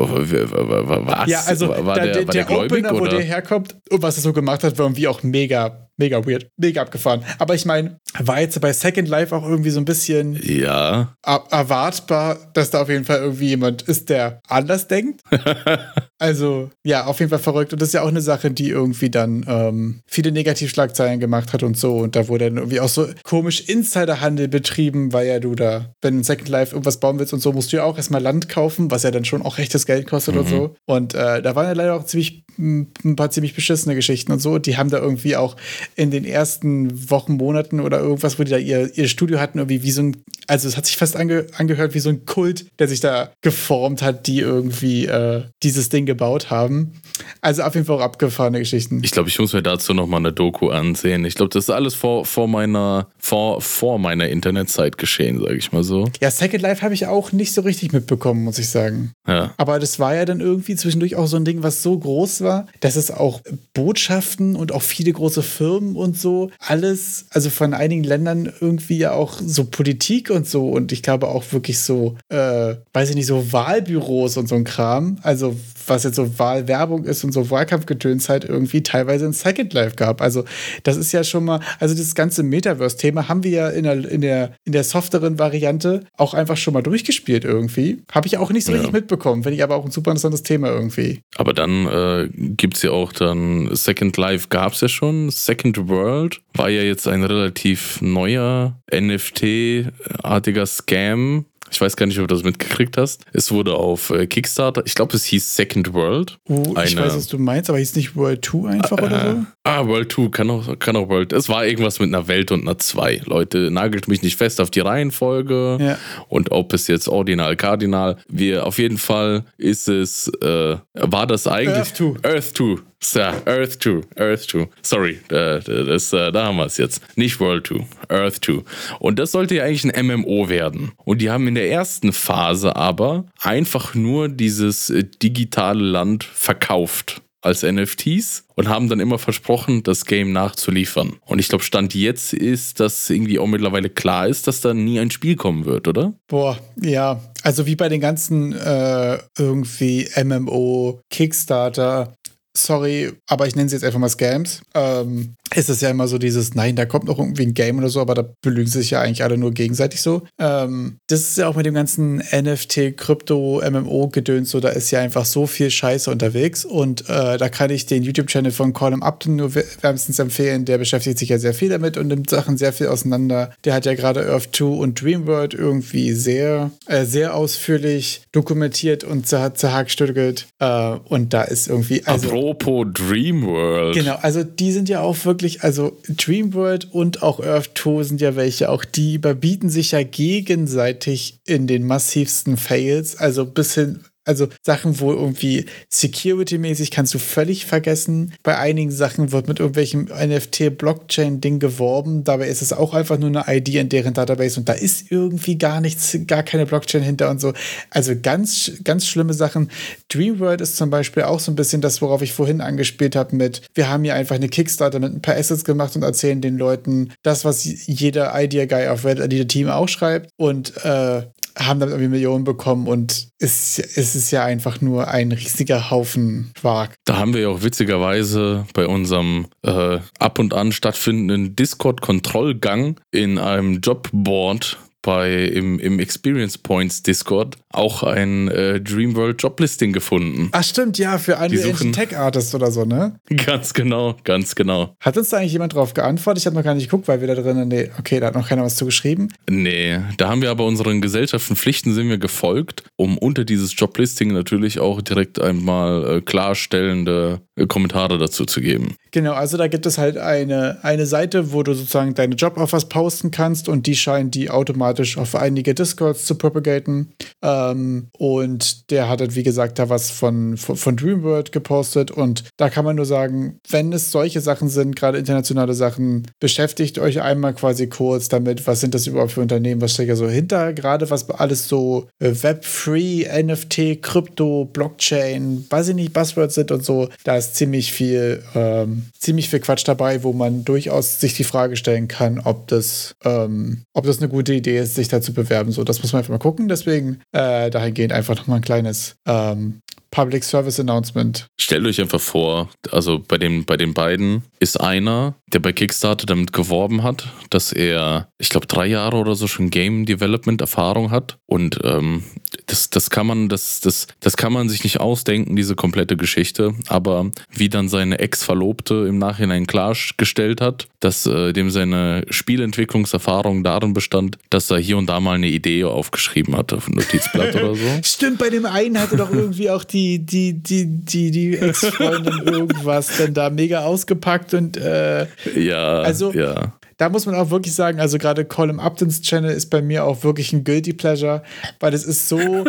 Äh, wa- wa- wa- wa- Was? Ja, also war, war der, der, war der, der Opener, wo der herkommt und was er so gemacht hat, war irgendwie auch mega, mega weird, mega abgefahren. Aber ich meine, war jetzt bei Second Life auch irgendwie so ein bisschen ja, er- erwartbar, dass da auf jeden Fall irgendwie jemand ist, der anders denkt. [laughs] also, ja, auf jeden Fall verrückt. Und das ist ja auch eine Sache, die irgendwie dann ähm, viele Negativschlagzeilen gemacht hat und so. Und da wurde dann irgendwie auch so komisch Insiderhandel betrieben, weil ja du da, wenn in Second Life irgendwas bauen willst und so, musst du ja auch erstmal Land kaufen, was ja dann schon auch rechtes Geld kostet und so. Und äh, da waren ja leider auch ziemlich ein paar ziemlich beschissene Geschichten und so. Die haben da irgendwie auch in den ersten Wochen, Monaten oder irgendwas, wo die da ihr, ihr Studio hatten, irgendwie wie so ein, also es hat sich fast ange, angehört wie so ein Kult, der sich da geformt hat, die irgendwie äh, dieses Ding gebaut haben. Also auf jeden Fall auch abgefahrene Geschichten. ich glaube, ich muss mir dazu nochmal eine Doku ansehen. Ich glaube, das ist alles vor, vor, meiner, vor, vor meiner Internetzeit geschehen, sage ich mal so. ja, Second Life habe ich auch nicht so richtig mitbekommen, muss ich sagen. Ja. Aber das war ja dann irgendwie zwischendurch auch so ein Ding, was so groß war, dass es auch Botschaften und auch viele große Firmen und so, alles, also von einigen Ländern irgendwie ja auch so Politik und so und ich glaube auch wirklich so, äh, weiß ich nicht, so Wahlbüros und so ein Kram, also was jetzt so Wahlwerbung ist und so Wahlkampfgetöns halt irgendwie teilweise in Second Life gab. Also das ist ja schon mal, also das ganze Metaverse-Thema haben wir ja in der, in der, in der softeren Variante auch einfach schon mal durchgespielt irgendwie. Habe ich auch nicht so Ja. richtig mitbekommen, finde ich aber auch ein super interessantes Thema irgendwie. Aber dann äh, gibt es ja auch dann, Second Life gab es ja schon, Second World war ja jetzt ein relativ neuer NFT-artiger Scam. Ich weiß gar nicht, ob du das mitgekriegt hast. Es wurde auf äh, Kickstarter, ich glaube, es hieß Second World. Oh, ich weiß, was du meinst, aber hieß nicht World 2 einfach oder so? Ah, World 2, kann auch, kann auch World. Es war irgendwas mit einer Welt und einer 2. Leute, nagelt mich nicht fest auf die Reihenfolge Ja. und ob es jetzt Ordinal, Kardinal. Wir, auf jeden Fall ist es, äh, war das eigentlich. Earth 2. Earth 2. Ja, Earth 2. Earth 2. Sorry, äh, das, äh, da haben wir es jetzt. Nicht World 2. Earth 2. Und das sollte ja eigentlich ein MMO werden. Und die haben in der ersten Phase aber einfach nur dieses äh, digitale Land verkauft als NFTs und haben dann immer versprochen, das Game nachzuliefern. Und ich glaube, Stand jetzt ist, dass irgendwie auch mittlerweile klar ist, dass da nie ein Spiel kommen wird, oder? Boah, ja. Also wie bei den ganzen äh, irgendwie MMO, Kickstarter, sorry, aber ich nenne sie jetzt einfach mal Scams, ähm, ist es ja immer so dieses, nein, da kommt noch irgendwie ein Game oder so, aber da belügen sich ja eigentlich alle nur gegenseitig so. Ähm, das ist ja auch mit dem ganzen NFT, Krypto, MMO-Gedöns so, da ist ja einfach so viel Scheiße unterwegs und äh, da kann ich den YouTube-Channel von Colin Upton nur wärmstens empfehlen, der beschäftigt sich ja sehr viel damit und nimmt Sachen sehr viel auseinander. Der hat ja gerade Earth 2 und Dreamworld irgendwie sehr, äh, sehr ausführlich dokumentiert und zer zerhackstückelt äh, und da ist irgendwie, also Apropos Dreamworld. Genau, also die sind ja auch wirklich, also Dreamworld und auch Earth 2 sind ja welche, auch die überbieten sich ja gegenseitig in den massivsten Fails, also bis hin, also Sachen, wo irgendwie Security-mäßig kannst du völlig vergessen. Bei einigen Sachen wird mit irgendwelchem NFT-Blockchain-Ding geworben, dabei ist es auch einfach nur eine ID in deren Database und da ist irgendwie gar nichts, gar keine Blockchain hinter und so. Also ganz, ganz schlimme Sachen. Dreamworld ist zum Beispiel auch so ein bisschen das, worauf ich vorhin angespielt habe mit, wir haben hier einfach eine Kickstarter mit ein paar Assets gemacht und erzählen den Leuten das, was jeder Idea-Guy auf Reddit, Idea Team auch schreibt und äh, haben damit irgendwie Millionen bekommen und es, es ist ja einfach nur ein riesiger Haufen Quark. Da haben wir ja auch witzigerweise bei unserem äh, ab und an stattfindenden Discord-Kontrollgang in einem Jobboard bei im, im Experience Points Discord auch ein äh, Dreamworld Joblisting gefunden. Ach stimmt, ja, für einen suchen- Tech Artist oder so, ne? Ganz genau, ganz genau. Hat uns da eigentlich jemand drauf geantwortet? Ich habe noch gar nicht geguckt, weil wir da drinnen, nee, okay, da hat noch keiner was zu geschrieben. Nee, da haben wir aber unseren Gesellschaften Pflichten sind wir gefolgt, um unter dieses Joblisting natürlich auch direkt einmal äh, klarstellende äh, Kommentare dazu zu geben. Genau, also da gibt es halt eine, eine Seite, wo du sozusagen deine Joboffers posten kannst und die scheinen die automatisch automatisch auf einige Discords zu propagaten. Ähm, und der hat halt, wie gesagt, da was von, von, von Dreamworld gepostet. Und da kann man nur sagen, wenn es solche Sachen sind, gerade internationale Sachen, beschäftigt euch einmal quasi kurz damit, was sind das überhaupt für Unternehmen, was steckt da so hinter, gerade was alles so äh, Web-Free, NFT, Krypto, Blockchain, weiß ich nicht, Buzzwords sind und so. Da ist ziemlich viel, ähm, ziemlich viel Quatsch dabei, wo man durchaus sich die Frage stellen kann, ob das, ähm, ob das eine gute Idee ist, sich da zu bewerben. So, das muss man einfach mal gucken. Deswegen äh, dahingehend einfach nochmal ein kleines ähm, Public Service Announcement. Stellt euch einfach vor, also bei den, bei den beiden ist einer, der bei Kickstarter damit geworben hat, dass er, ich glaube, drei Jahre oder so schon Game Development Erfahrung hat. Und ähm, das, das kann man, das, das, das kann man sich nicht ausdenken, diese komplette Geschichte. Aber wie dann seine Ex-Verlobte im Nachhinein klargestellt hat, dass äh, dem seine Spielentwicklungserfahrung darin bestand, dass er hier und da mal eine Idee aufgeschrieben hatte auf ein Notizblatt [laughs] oder so. Stimmt, bei dem einen hatte doch irgendwie auch die die, die, die, die, Ex-Freundin [laughs] irgendwas denn da mega ausgepackt und äh, ja, also ja. Da muss man auch wirklich sagen, also gerade Colin Uptons Channel ist bei mir auch wirklich ein Guilty Pleasure, weil es ist so, [laughs]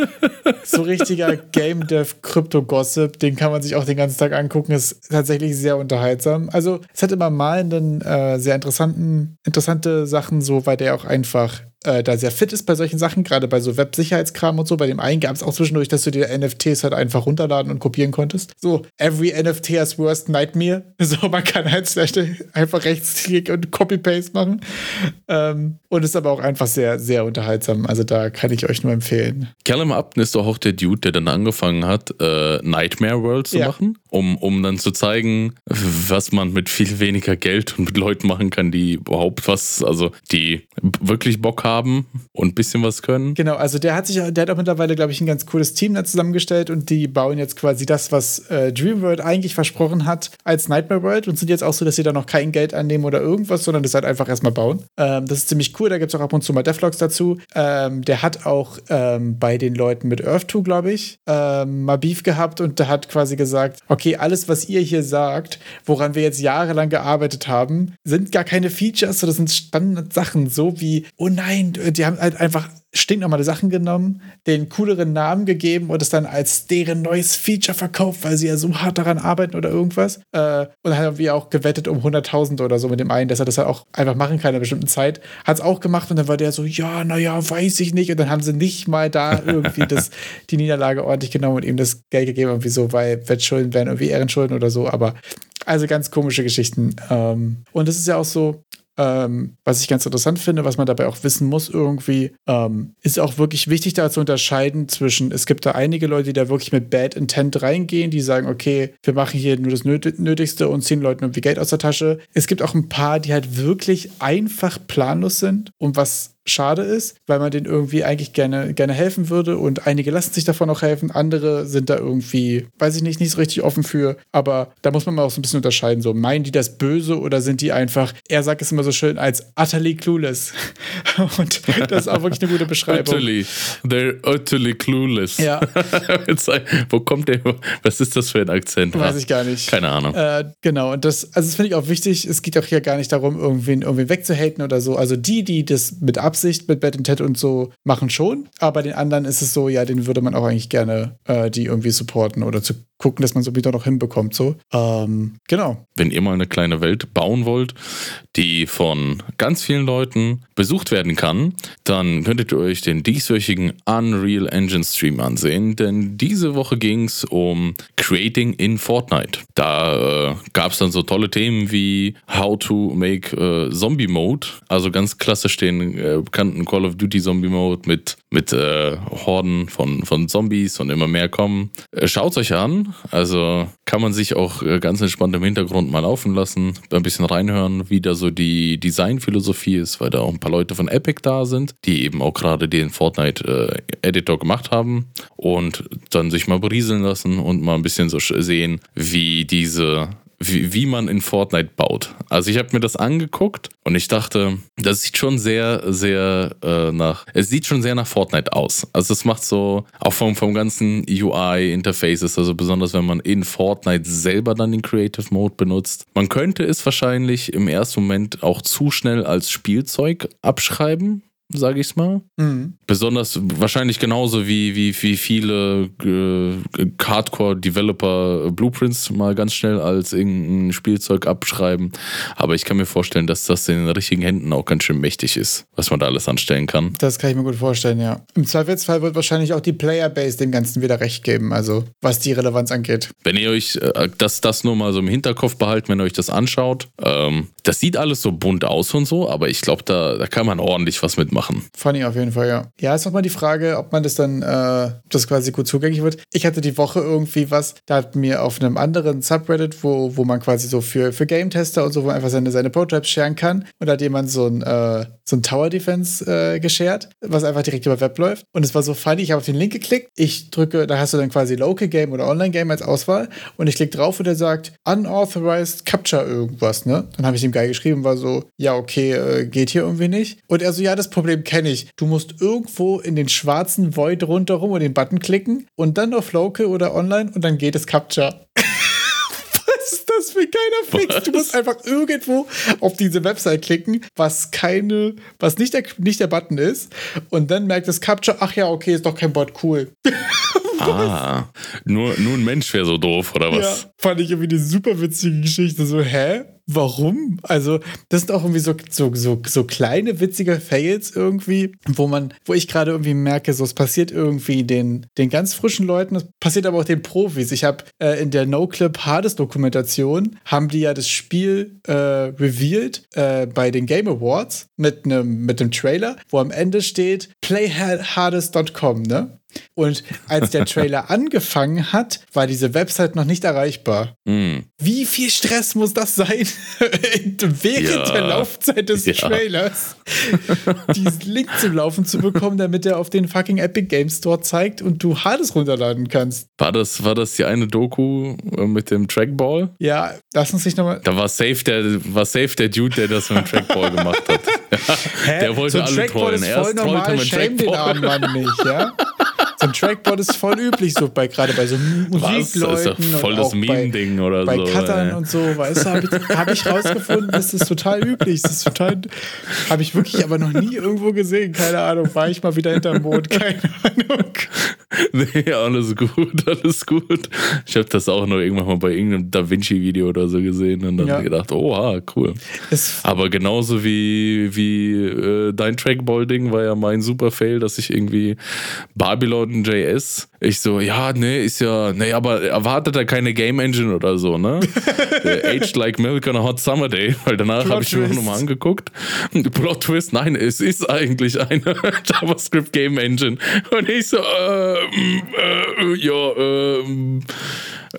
so richtiger Game Dev Crypto Gossip, den kann man sich auch den ganzen Tag angucken, ist tatsächlich sehr unterhaltsam. Also es hat immer mal einen äh, sehr interessanten, interessante Sachen, so weil der auch einfach äh, da sehr fit ist bei solchen Sachen, gerade bei so Web-Sicherheitskram und so. Bei dem einen gab es auch zwischendurch, dass du dir NFTs halt einfach runterladen und kopieren konntest. So, every NFT has worst nightmare. [laughs] So, man kann halt einfach rechtsklick und Copy-Paste machen. Ähm, und ist aber auch einfach sehr, sehr unterhaltsam. Also da kann ich euch nur empfehlen. Callum Upton ist doch auch der Dude, der dann angefangen hat, äh, Nightmare World zu ja. machen, um, um dann zu zeigen, was man mit viel weniger Geld und mit Leuten machen kann, die überhaupt was, also die wirklich Bock haben haben und ein bisschen was können. Genau, also der hat sich, der hat auch mittlerweile, glaube ich, ein ganz cooles Team da zusammengestellt und die bauen jetzt quasi das, was äh, Dreamworld eigentlich versprochen hat, als Nightmare World und sind jetzt auch so, dass sie da noch kein Geld annehmen oder irgendwas, sondern das halt einfach erstmal bauen. Ähm, das ist ziemlich cool, da gibt es auch ab und zu mal Devlogs dazu. Ähm, der hat auch ähm, bei den Leuten mit Earth 2, glaube ich, ähm, mal Beef gehabt und der hat quasi gesagt, okay, alles, was ihr hier sagt, woran wir jetzt jahrelang gearbeitet haben, sind gar keine Features, das sind Standardsachen, so wie, oh nein, nein, die haben halt einfach stinknormale Sachen genommen, den cooleren Namen gegeben und es dann als deren neues Feature verkauft, weil sie ja so hart daran arbeiten oder irgendwas. Äh, und dann haben wir auch gewettet um 100.000 oder so mit dem einen, dass er das halt auch einfach machen kann in einer bestimmten Zeit. Hat es auch gemacht und dann war der so, ja, naja, weiß ich nicht. Und dann haben sie nicht mal da irgendwie [laughs] das, die Niederlage ordentlich genommen und ihm das Geld gegeben, irgendwie so, weil Wettschulden wären irgendwie Ehrenschulden oder so. Aber also ganz komische Geschichten. Ähm, und es ist ja auch so, ähm, was ich ganz interessant finde, was man dabei auch wissen muss irgendwie, ähm, ist auch wirklich wichtig da zu unterscheiden zwischen, es gibt da einige Leute, die da wirklich mit Bad Intent reingehen, die sagen, okay, wir machen hier nur das Nötigste und ziehen Leuten irgendwie Geld aus der Tasche. Es gibt auch ein paar, die halt wirklich einfach planlos sind und was schade ist, weil man denen irgendwie eigentlich gerne, gerne helfen würde und einige lassen sich davon auch helfen, andere sind da irgendwie, weiß ich nicht, nicht so richtig offen für, aber da muss man mal auch so ein bisschen unterscheiden, so meinen die das böse oder sind die einfach, er sagt es immer so schön, als utterly clueless [laughs] und das ist auch wirklich eine gute Beschreibung. Utterly, they're utterly clueless. Ja. [laughs] Wo kommt der, was ist das für ein Akzent? Weiß ich gar nicht. Keine Ahnung. Äh, genau, und das, also das finde ich auch wichtig, es geht auch hier gar nicht darum, irgendwen, irgendwen wegzuhaten oder so, also die, die das mit Absicht Absicht mit Bad Ted und so machen schon. Aber den anderen ist es so, ja, den würde man auch eigentlich gerne äh, die irgendwie supporten oder zu gucken, dass man so wieder noch hinbekommt. So. Ähm, genau. Wenn ihr mal eine kleine Welt bauen wollt, die von ganz vielen Leuten besucht werden kann, dann könntet ihr euch den dieswöchigen Unreal Engine Stream ansehen, denn diese Woche ging es um Creating in Fortnite. Da äh, gab es dann so tolle Themen wie How to make äh, Zombie Mode, also ganz klassisch den äh, bekannten Call of Duty Zombie Mode mit, mit äh, Horden von, von Zombies und immer mehr kommen. Äh, Schaut euch an, also kann man sich auch äh, ganz entspannt im Hintergrund mal laufen lassen, ein bisschen reinhören, wie da so die Designphilosophie ist, weil da auch ein paar Leute von Epic da sind, die eben auch gerade den Fortnite-Editor äh, gemacht haben und dann sich mal berieseln lassen und mal ein bisschen so sehen, wie diese wie, wie man in Fortnite baut. Also ich habe mir das angeguckt und ich dachte, das sieht schon sehr, sehr äh, nach, es sieht schon sehr nach Fortnite aus. Also es macht so, auch vom, vom ganzen UI-Interfaces, also besonders wenn man in Fortnite selber dann den Creative Mode benutzt. Man könnte es wahrscheinlich im ersten Moment auch zu schnell als Spielzeug abschreiben, sage ich mal. Mhm. Besonders wahrscheinlich genauso wie, wie, wie viele äh, Hardcore-Developer Blueprints mal ganz schnell als irgendein Spielzeug abschreiben. Aber ich kann mir vorstellen, dass das in den richtigen Händen auch ganz schön mächtig ist, was man da alles anstellen kann. Das kann ich mir gut vorstellen, ja. Im Zweifelsfall wird wahrscheinlich auch die Playerbase dem Ganzen wieder recht geben, also was die Relevanz angeht. Wenn ihr euch äh, das, das nur mal so im Hinterkopf behalten, wenn ihr euch das anschaut, ähm, das sieht alles so bunt aus und so, aber ich glaube, da, da kann man ordentlich was mitmachen. Funny auf jeden Fall, ja. Ja, ist nochmal die Frage, ob man das dann, äh, das quasi gut zugänglich wird. Ich hatte die Woche irgendwie was, da hat mir auf einem anderen Subreddit, wo, wo man quasi so für, für Game-Tester und so, wo man einfach seine, seine Pro-Trapes sharen kann, und da hat jemand so ein, äh, so ein Tower-Defense äh, geshared, was einfach direkt über Web läuft. Und es war so funny, ich habe auf den Link geklickt, ich drücke, da hast du dann quasi Local Game oder Online Game als Auswahl und ich klicke drauf und der sagt Unauthorized Capture irgendwas, ne? Dann habe ich ihm geil geschrieben, war so, ja, okay, äh, geht hier irgendwie nicht. Und er so, ja, das Problem kenne ich. Du musst irgendwo in den schwarzen Void rundherum und den Button klicken und dann auf Local oder Online und dann geht es Capture. [laughs] Was ist das für ein geiler Fix? Du musst einfach irgendwo auf diese Website klicken, was keine, was nicht der, nicht der Button ist. Und dann merkt das Capture, ach ja, okay, ist doch kein Bot, cool. [laughs] Ah, nur, nur ein Mensch wäre so doof, oder was? Ja, fand ich irgendwie eine super witzige Geschichte. So, hä? Warum? Also, das sind auch irgendwie so, so, so, so kleine witzige Fails irgendwie, wo man, wo ich gerade irgendwie merke, so es passiert irgendwie den, den ganz frischen Leuten, es passiert aber auch den Profis. Ich habe äh, in der No-Clip Hades Dokumentation haben die ja das Spiel äh, revealed äh, bei den Game Awards mit einem mit einem Trailer, wo am Ende steht playhades.com, ne? Und als der Trailer [laughs] angefangen hat, war diese Website noch nicht erreichbar. Hm. Wie viel Stress muss das sein, [laughs] während Ja. der Laufzeit des Ja. Trailers diesen Link zum Laufen zu bekommen, damit er auf den fucking Epic Game Store zeigt und du Hades runterladen kannst? War das, war das die eine Doku äh, mit dem Trackball? Ja, lass uns nicht nochmal. Da war safe der, war safe der Dude, der das mit dem Trackball gemacht hat. Der wollte so alle Trackball trollen. ist Erst voll trollt er normal, mit shame den armen Mann nicht, ja? Ein Trackboard ist voll üblich, so bei gerade bei so Was? Das ist Musikleuten doch voll und das bei, Meme-Ding oder bei so. Cuttern ey. und so, weißt du, habe ich, hab ich rausgefunden, das ist total üblich. Das ist total, habe ich wirklich aber noch nie irgendwo gesehen. Keine Ahnung, war ich mal wieder hinterm Mond, keine Ahnung. [laughs] Nee, alles gut, alles gut. Ich habe das auch nur irgendwann mal bei irgendeinem Da Vinci-Video oder so gesehen und dann Ja. gedacht, oha, cool. Es, Aber genauso wie, wie äh, dein Trackball-Ding war ja mein super Fail, dass ich irgendwie Babylon JS, ich so, ja, nee, ist ja, nee, aber erwartet er keine Game Engine oder so, ne? [laughs] Äh, Aged like milk on a hot summer day, weil danach habe ich mir nochmal angeguckt. Plot Twist, nein, es ist eigentlich eine [laughs] JavaScript Game Engine. Und ich so, äh, äh, ja, ähm,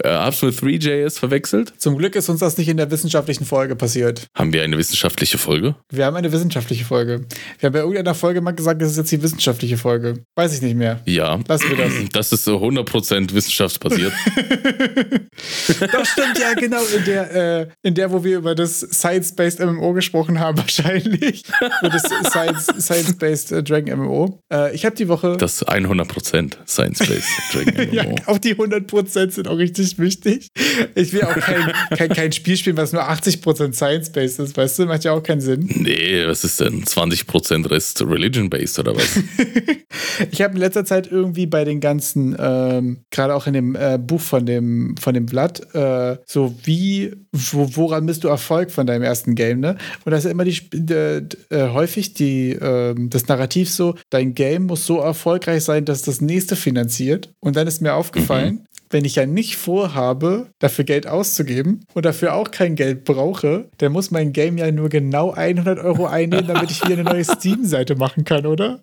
äh, mit 3JS verwechselt? zum Glück ist uns das nicht in der wissenschaftlichen Folge passiert. Haben wir eine wissenschaftliche Folge? Wir haben eine wissenschaftliche Folge. Wir haben bei irgendeiner Folge mal gesagt, das ist jetzt die wissenschaftliche Folge. Weiß ich nicht mehr. Ja. Lassen wir das. Das ist so 100% wissenschaftsbasiert. [laughs] Doch, stimmt, ja, genau. In der, äh, in der, wo wir über das Science-Based MMO gesprochen haben, [laughs] wahrscheinlich. Über das Science- Science-Based äh, Dragon MMO. Äh, ich habe die Woche. Das ist 100% Science-Based Dragon [laughs] ja, MMO. auch die 100% sind auch richtig wichtig. Ich will auch kein, kein, kein Spiel spielen, was nur 80% Science-Based ist, weißt du? Macht ja auch keinen Sinn. Nee, was ist denn? 20% Rest Religion-based oder was? [laughs] Ich habe in letzter Zeit irgendwie bei den ganzen, ähm, gerade auch in dem äh, Buch von dem, von dem Vlad, äh, so wie, wo, woran misst du Erfolg von deinem ersten Game, ne? Und da ist ja immer die, äh, häufig die, ähm, das Narrativ so, dein Game muss so erfolgreich sein, dass das nächste finanziert. Und dann ist mir aufgefallen, wenn ich ja nicht vorhabe, dafür Geld auszugeben und dafür auch kein Geld brauche, dann muss mein Game ja nur genau 100 Euro einnehmen, damit ich wieder eine neue [laughs] Steam-Seite machen kann, oder?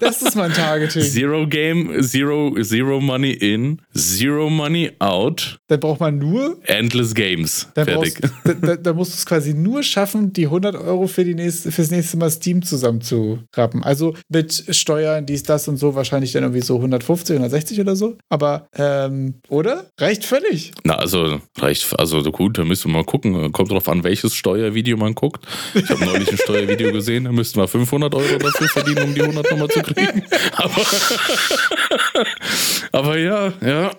Das ist mein Targeting. Zero Game, Zero, Zero Money in, Zero Money out, Dann braucht man nur, Endless Games. dann, Fertig. brauchst, da, da, musst du es quasi nur schaffen, die 100 Euro für die nächste, fürs nächste Mal Steam zusammenzurappen. Also mit Steuern, dies, das und so, wahrscheinlich dann irgendwie so 150, 160 oder so. Aber, ähm, oder? Reicht völlig. Na, also reicht, also gut, da müssen wir mal gucken. Kommt drauf an, welches Steuervideo man guckt. Ich habe neulich ein Steuervideo gesehen, da müssten wir 500 Euro dafür verdienen, um die 100 nochmal zu kriegen. Aber, [laughs] aber ja, ja.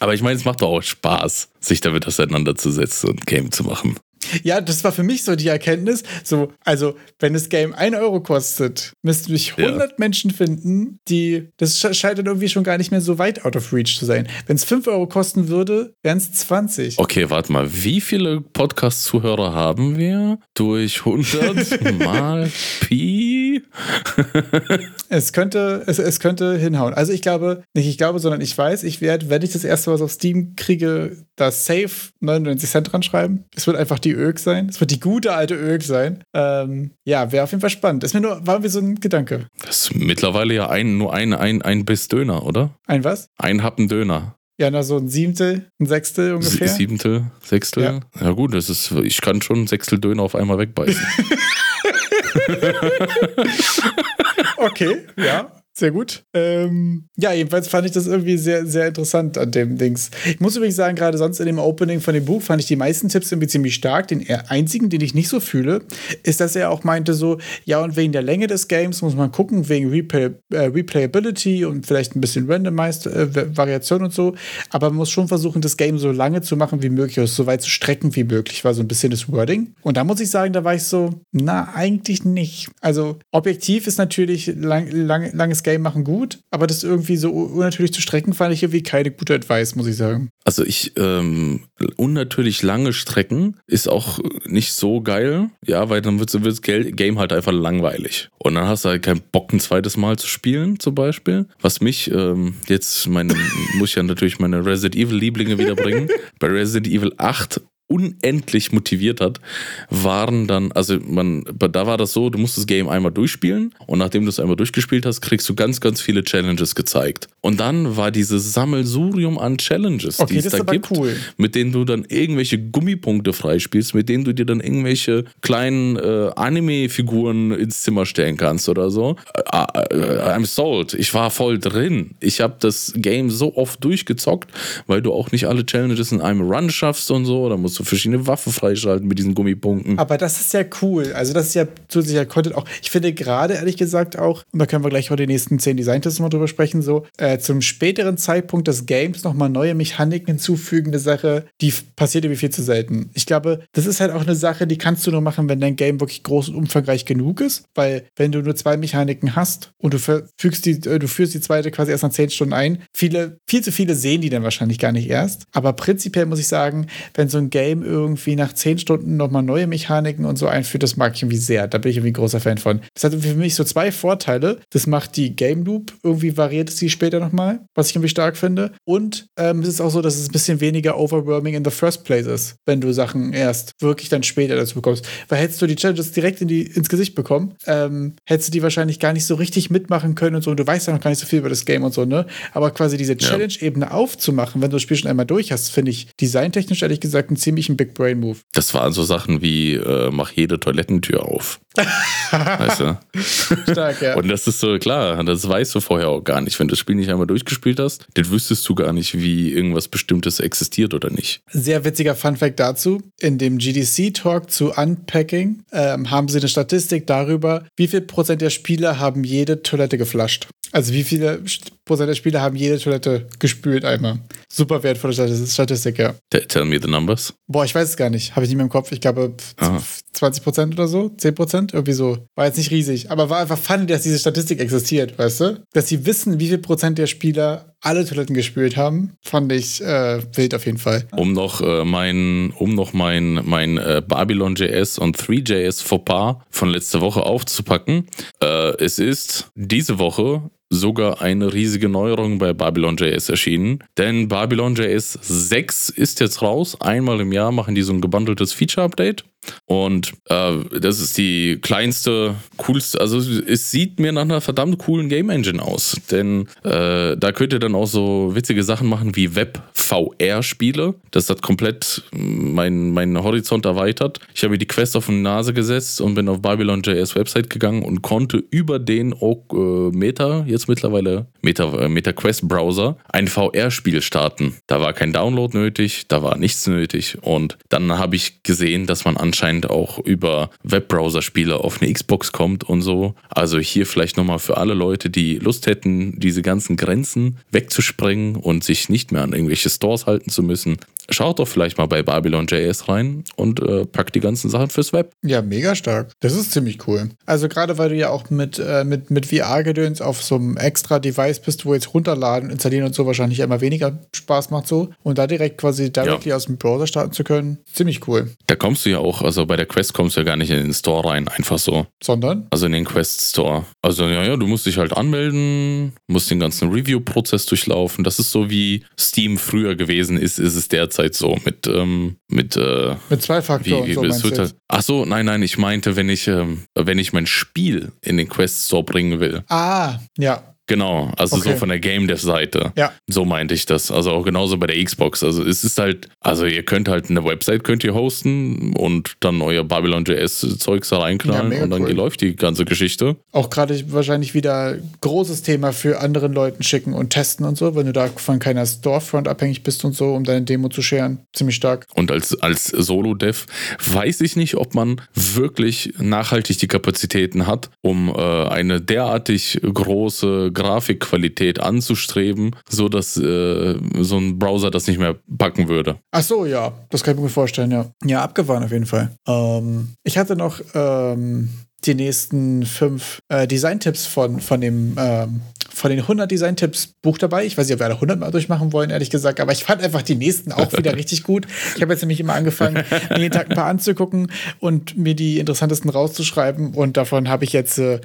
Aber ich meine, es macht doch auch Spaß, sich damit auseinanderzusetzen und Game zu machen. Ja, das war für mich so die Erkenntnis. So, also, wenn das Game 1 Euro kostet, müssten mich 100 ja. Menschen finden, die. Das scheint dann irgendwie schon gar nicht mehr so weit out of reach zu sein. Wenn es 5 Euro kosten würde, wären es 20. Okay, warte mal. Wie viele Podcast-Zuhörer haben wir? Durch 100 [laughs] mal Pi? [laughs] es, könnte, es, es könnte hinhauen. Also, ich glaube, nicht ich glaube, sondern ich weiß, ich werde, wenn ich das erste was auf Steam kriege, da safe 99 Cent dran schreiben. Es wird einfach die Ög sein. Es wird die gute alte Ög sein. Ähm, ja, wäre auf jeden Fall spannend. Ist mir nur, war mir so ein Gedanke. Das ist mittlerweile ja ein, nur ein, ein, ein Biss Döner, oder? Ein was? Ein Happen Döner. Ja, na, so ein Siebtel, ein Sechstel ungefähr. Siebtel, Sechstel? Ja. ja, gut, das ist, ich kann schon ein Sechstel Döner auf einmal wegbeißen. [laughs] [laughs] okay, ja. Sehr gut. Ähm, ja, jedenfalls fand ich das irgendwie sehr, sehr interessant an dem Dings. Ich muss übrigens sagen, gerade sonst in dem Opening von dem Buch fand ich die meisten Tipps irgendwie ziemlich stark. Den einzigen, den ich nicht so fühle, ist, dass er auch meinte so, ja, und wegen der Länge des Games muss man gucken, wegen Replay, äh, Replayability und vielleicht ein bisschen Randomized äh, Variation und so. Aber man muss schon versuchen, das Game so lange zu machen wie möglich, oder so weit zu strecken wie möglich, war so ein bisschen das Wording. Und da muss ich sagen, da war ich so, na, eigentlich nicht. Also, objektiv ist natürlich lang, lang, langes Game machen gut, aber das irgendwie so unnatürlich zu strecken, fand ich irgendwie keine gute Advice, muss ich sagen. Also ich, ähm, unnatürlich lange Strecken ist auch nicht so geil, ja, weil dann wird das Game halt einfach langweilig. Und dann hast du halt keinen Bock, ein zweites Mal zu spielen, zum Beispiel. Was mich, ähm, jetzt meine, [laughs] muss ich ja natürlich meine Resident Evil Lieblinge wiederbringen. Bei Resident Evil 8 unendlich motiviert hat, waren dann, also man, da war das so, du musst das Game einmal durchspielen und nachdem du es einmal durchgespielt hast, kriegst du ganz, ganz viele Challenges gezeigt. Und dann war dieses Sammelsurium an Challenges, okay, die es da gibt, cool. mit denen du dann irgendwelche Gummipunkte freispielst, mit denen du dir dann irgendwelche kleinen äh, Anime-Figuren ins Zimmer stellen kannst oder so. Äh, äh, I'm sold. Ich war voll drin. Ich habe das Game so oft durchgezockt, weil du auch nicht alle Challenges in einem Run schaffst und so, da musst so verschiedene Waffen freischalten mit diesen Gummipunkten. Aber das ist ja cool. Also, das ist ja zusätzlicher Content auch. Ich finde gerade, ehrlich gesagt, auch, und da können wir gleich heute die nächsten zehn Designtests mal drüber sprechen, so, äh, zum späteren Zeitpunkt des Games nochmal neue Mechaniken hinzufügende Sache, die passiert irgendwie viel zu selten. Ich glaube, das ist halt auch eine Sache, die kannst du nur machen, wenn dein Game wirklich groß und umfangreich genug ist, weil wenn du nur zwei Mechaniken hast und du fügst die, äh, du führst die zweite quasi erst nach zehn Stunden ein, viele, viel zu viele sehen die dann wahrscheinlich gar nicht erst. Aber prinzipiell muss ich sagen, wenn so ein Game Game irgendwie nach zehn Stunden nochmal neue Mechaniken und so einführt, das mag ich irgendwie sehr. Da bin ich irgendwie ein großer Fan von. Das hat für mich so zwei Vorteile. Das macht die Game Loop, irgendwie variiert sie später nochmal, was ich irgendwie stark finde. Und ähm, es ist auch so, dass es ein bisschen weniger overwhelming in the first place ist, wenn du Sachen erst wirklich dann später dazu bekommst. Weil hättest du die Challenges direkt in die, ins Gesicht bekommen, ähm, hättest du die wahrscheinlich gar nicht so richtig mitmachen können und so. Und du weißt ja noch gar nicht so viel über das Game und so, ne? Aber quasi diese Challenge-Ebene aufzumachen, wenn du das Spiel schon einmal durch hast, finde ich designtechnisch ehrlich gesagt ein ziemlich ziemlich ein Big Brain Move. Das waren so Sachen wie, äh, mach jede Toilettentür auf. [laughs] weißt du? Stark, ja. Und das ist so, klar, das weißt du vorher auch gar nicht. Wenn du das Spiel nicht einmal durchgespielt hast, dann wüsstest du gar nicht, wie irgendwas Bestimmtes existiert oder nicht. Sehr witziger Funfact dazu. In dem GDC-Talk zu Unpacking ähm, haben sie eine Statistik darüber, wie viel Prozent der Spieler haben jede Toilette geflasht. Also wie viele Prozent der Spieler haben jede Toilette gespült einmal. Super wertvolle Statistik, ja. Tell me the numbers. Boah, ich weiß es gar nicht. Habe ich nicht mehr im Kopf. Ich glaube Aha. 20 Prozent oder so, 10 Prozent, irgendwie so. War jetzt nicht riesig, aber war einfach funny, dass diese Statistik existiert, weißt du? Dass sie wissen, wie viel Prozent der Spieler alle Toiletten gespült haben, fand ich äh, wild auf jeden Fall. Um noch äh, mein, um noch mein, mein äh, Babylon.js und 3JS Fauxpas von letzter Woche aufzupacken. Äh, es ist diese Woche sogar eine riesige Neuerung bei Babylon.js erschienen. Denn Babylon.js 6 ist jetzt raus. Einmal im Jahr machen die so ein gebundeltes Feature-Update. Und äh, das ist die kleinste, coolste, also es sieht mir nach einer verdammt coolen Game Engine aus. Denn äh, da könnt ihr dann auch so witzige Sachen machen wie Web-VR-Spiele. Das hat komplett meinen mein Horizont erweitert. Ich habe mir die Quest auf die Nase gesetzt und bin auf Babylon.js Website gegangen und konnte über den äh, Meta, jetzt mittlerweile Meta, äh, Meta Quest Browser, ein VR-Spiel starten. Da war kein Download nötig, da war nichts nötig. Und dann habe ich gesehen, dass man anscheinend auch über Webbrowser-Spiele auf eine Xbox kommt und so. Also hier vielleicht nochmal für alle Leute, die Lust hätten, diese ganzen Grenzen wegzusprengen und sich nicht mehr an irgendwelche Stores halten zu müssen. Schaut doch vielleicht mal bei Babylon.js rein und äh, packt die ganzen Sachen fürs Web. Ja, mega stark. Das ist ziemlich cool. Also gerade weil du ja auch mit, äh, mit, mit VR-Gedöns auf so einem extra Device bist, wo jetzt runterladen, installieren und so wahrscheinlich immer weniger Spaß macht so. Und da direkt quasi directly ja. aus dem Browser starten zu können, ziemlich cool. Da kommst du ja auch, also bei der Quest kommst du ja gar nicht in den Store rein, einfach so. Sondern? Also in den Quest Store. Also ja, ja, du musst dich halt anmelden, musst den ganzen Review-Prozess durchlaufen. Das ist so wie Steam früher gewesen ist, ist es derzeit so mit ähm, mit äh, mit zwei Faktoren. Wie, so halt, ach so, nein, nein, ich meinte, wenn ich ähm, wenn ich mein Spiel in den Quest Store bringen will. Ah, ja. Genau, also okay. so von der Game Dev Seite. Ja. So meinte ich das. Also auch genauso bei der Xbox. Also es ist halt, also ihr könnt halt eine Website könnt ihr hosten und dann euer Babylon.js Zeugs da reinknallen ja, und dann cool. läuft die ganze Geschichte. Auch gerade wahrscheinlich wieder großes Thema für anderen Leuten schicken und testen und so, wenn du da von keiner Storefront abhängig bist und so, um deine Demo zu scheren. Ziemlich stark. Und als, als Solo-Dev weiß ich nicht, ob man wirklich nachhaltig die Kapazitäten hat, um äh, eine derartig große Grafikqualität anzustreben, so dass äh, so ein Browser das nicht mehr packen würde. Ach so, ja, das kann ich mir vorstellen, ja. Ja, abgefahren auf jeden Fall. Ähm, ich hatte noch ähm, die nächsten fünf äh, Design-Tipps von, von dem ähm, von den 100 Design-Tipps Buch dabei. Ich weiß nicht, ob wir alle 100 mal durchmachen wollen, ehrlich gesagt, aber ich fand einfach die nächsten auch wieder [laughs] richtig gut. Ich habe jetzt nämlich immer angefangen, mir jeden Tag ein paar anzugucken und mir die interessantesten rauszuschreiben und davon habe ich jetzt äh,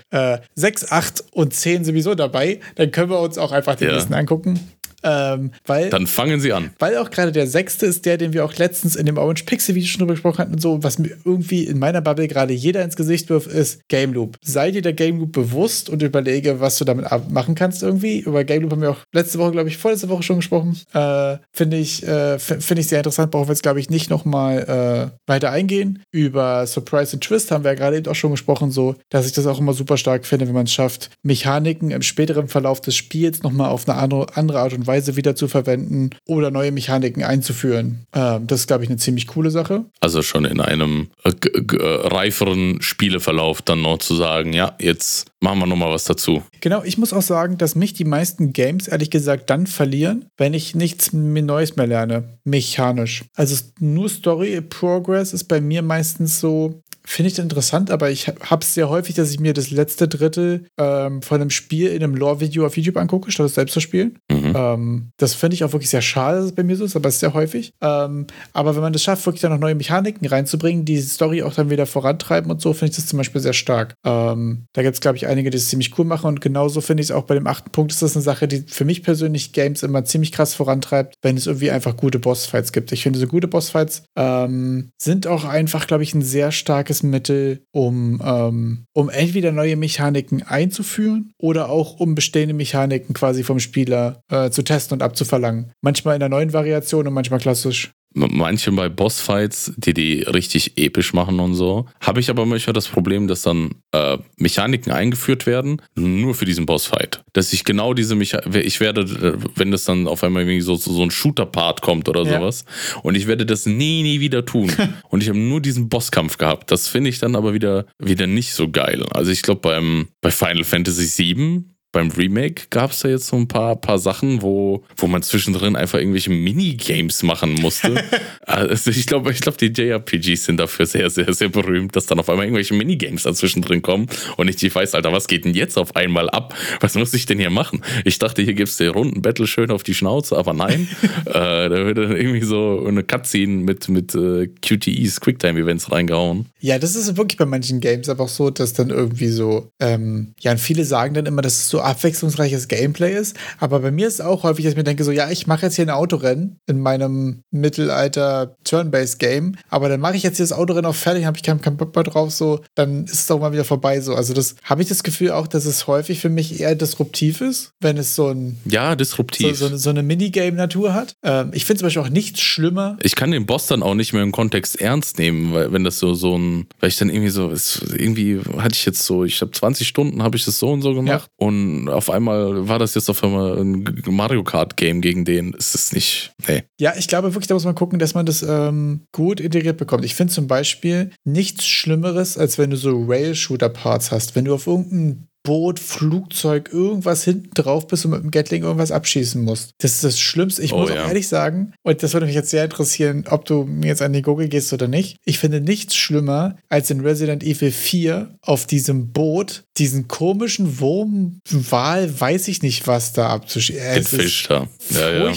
6, 8 und 10 sowieso dabei. Dann können wir uns auch einfach die ja. nächsten angucken. Ähm, weil, Dann fangen Sie an. Weil auch gerade der sechste ist der, den wir auch letztens in dem Orange Pixel Video schon drüber gesprochen hatten und so, was mir irgendwie in meiner Bubble gerade jeder ins Gesicht wirft, ist Game Loop. Sei dir der Game Loop bewusst und überlege, was du damit machen kannst irgendwie. Über Game Loop haben wir auch letzte Woche, glaube ich, vorletzte Woche schon gesprochen. Äh, Finde ich, äh, find ich sehr interessant. Brauchen wir jetzt, glaube ich, nicht nochmal äh, weiter eingehen. Über Surprise and Twist haben wir ja gerade eben auch schon gesprochen, so, dass ich das auch immer super stark finde, wenn man es schafft, Mechaniken im späteren Verlauf des Spiels nochmal auf eine andere, andere Art und Weise Weise wieder zu verwenden oder neue Mechaniken einzuführen. Ähm, das ist, glaube ich, eine ziemlich coole Sache. Also schon in einem äh, äh, reiferen Spieleverlauf dann noch zu sagen, ja, jetzt machen wir nochmal was dazu. Genau, ich muss auch sagen, dass mich die meisten Games ehrlich gesagt dann verlieren, wenn ich nichts Neues mehr lerne, mechanisch. Also nur Story Progress ist bei mir meistens so, finde ich interessant, aber ich habe es sehr häufig, dass ich mir das letzte Drittel ähm, von einem Spiel in einem Lore-Video auf YouTube angucke, statt es selbst zu spielen. Mhm. Ähm, das finde ich auch wirklich sehr schade, dass es bei mir so ist, aber es ist sehr häufig. Ähm, aber wenn man das schafft, wirklich dann noch neue Mechaniken reinzubringen, die Story auch dann wieder vorantreiben und so, finde ich das zum Beispiel sehr stark. Ähm, da gibt es, glaube ich, einige, die es ziemlich cool machen und genauso finde ich es auch bei dem achten Punkt, ist das eine Sache, die für mich persönlich Games immer ziemlich krass vorantreibt, wenn es irgendwie einfach gute Bossfights gibt. Ich finde, so gute Bossfights ähm, sind auch einfach, glaube ich, ein sehr starkes starkes Mittel, um, ähm, um entweder neue Mechaniken einzuführen oder auch um bestehende Mechaniken quasi vom Spieler äh, zu testen und abzuverlangen. Manchmal in der neuen Variation und manchmal klassisch manche bei Bossfights, die die richtig episch machen und so, habe ich aber manchmal das Problem, dass dann äh, Mechaniken eingeführt werden, nur für diesen Bossfight. Dass ich genau diese Mechaniken, ich werde, äh, wenn das dann auf einmal irgendwie so, so ein Shooter-Part kommt oder ja. sowas, und ich werde das nie, nie wieder tun. [laughs] und ich habe nur diesen Bosskampf gehabt. Das finde ich dann aber wieder, wieder nicht so geil. Also ich glaube, beim bei Final Fantasy VII beim Remake gab es da jetzt so ein paar, paar Sachen, wo, wo man zwischendrin einfach irgendwelche Minigames machen musste. [laughs] also ich glaube, ich glaub, die JRPGs sind dafür sehr, sehr, sehr berühmt, dass dann auf einmal irgendwelche Minigames dazwischen drin kommen und ich nicht weiß, Alter, was geht denn jetzt auf einmal ab? Was muss ich denn hier machen? Ich dachte, hier gibt es den runden Battle schön auf die Schnauze, aber nein. [laughs] äh, da wird dann irgendwie so eine Cutscene mit, mit äh, QTEs, Quicktime-Events reingehauen. Ja, das ist wirklich bei manchen Games aber auch so, dass dann irgendwie so, ähm, ja, und viele sagen dann immer, dass es so abwechslungsreiches Gameplay ist. Aber bei mir ist es auch häufig, dass ich mir denke, so, ja, ich mache jetzt hier ein Autorennen in meinem Mittelalter Turn-Based Game, aber dann mache ich jetzt hier das Autorennen auch fertig, habe ich keinen kein Bock mehr drauf, so, dann ist es auch mal wieder vorbei, so. Also das habe ich das Gefühl auch, dass es häufig für mich eher disruptiv ist, wenn es so ein ja disruptiv so, so, so eine Minigame-Natur hat. Ähm, ich finde zum Beispiel auch nichts schlimmer. Ich kann den Boss dann auch nicht mehr im Kontext ernst nehmen, weil wenn das so so ein, weil ich dann irgendwie so, ist, irgendwie hatte ich jetzt so, ich habe 20 Stunden habe ich das so und so gemacht ja. und auf einmal war das jetzt auf einmal ein Mario Kart Game gegen den. Ist es nicht, nee. Ja, ich glaube wirklich, da muss man gucken, dass man das ähm, gut integriert bekommt. Ich finde zum Beispiel nichts Schlimmeres, als wenn du so Rail-Shooter-Parts hast. Wenn du auf irgendeinem Boot, Flugzeug, irgendwas hinten drauf bist und mit dem Gatling irgendwas abschießen musst. Das ist das Schlimmste. Ich Oh, muss ja. auch ehrlich sagen, und das würde mich jetzt sehr interessieren, ob du mir jetzt an die Gurgel gehst oder nicht. Ich finde nichts schlimmer, als in Resident Evil 4 auf diesem Boot diesen komischen Wurm, Wal, weiß ich nicht, was da abzuschießen. Den Fisch da. Ja, ja.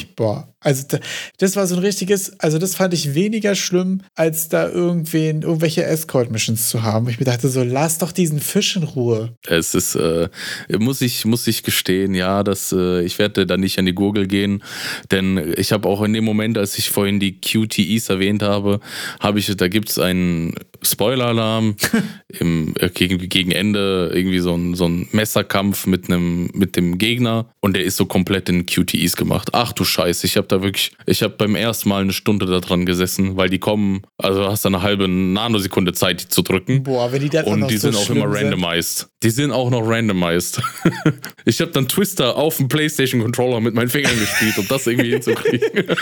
Also da, das war so ein richtiges, also das fand ich weniger schlimm, als da irgendwen, irgendwelche Escort-Missions zu haben. Ich mir dachte so, lass doch diesen Fisch in Ruhe. Es ist, äh, muss ich, muss ich gestehen, ja, dass äh, ich werde da nicht an die Gurgel gehen, denn ich habe auch in dem Moment, als ich vorhin die QTEs erwähnt habe, habe ich, da gibt es einen Spoiler-Alarm [laughs] im äh, gegen, gegen Ende irgendwie so ein, so ein Messerkampf mit einem mit dem Gegner und der ist so komplett in QTEs gemacht. Ach du Scheiße, ich habe da wirklich, ich habe beim ersten Mal eine Stunde da dran gesessen, weil die kommen, also du hast da eine halbe Nanosekunde Zeit, die zu drücken. Boah, wenn die dann Und die so sind auch immer sind. randomized. Die sind auch noch randomized. [laughs] ich habe dann Twister auf dem PlayStation Controller mit meinen Fingern gespielt, um das irgendwie [laughs] hinzukriegen.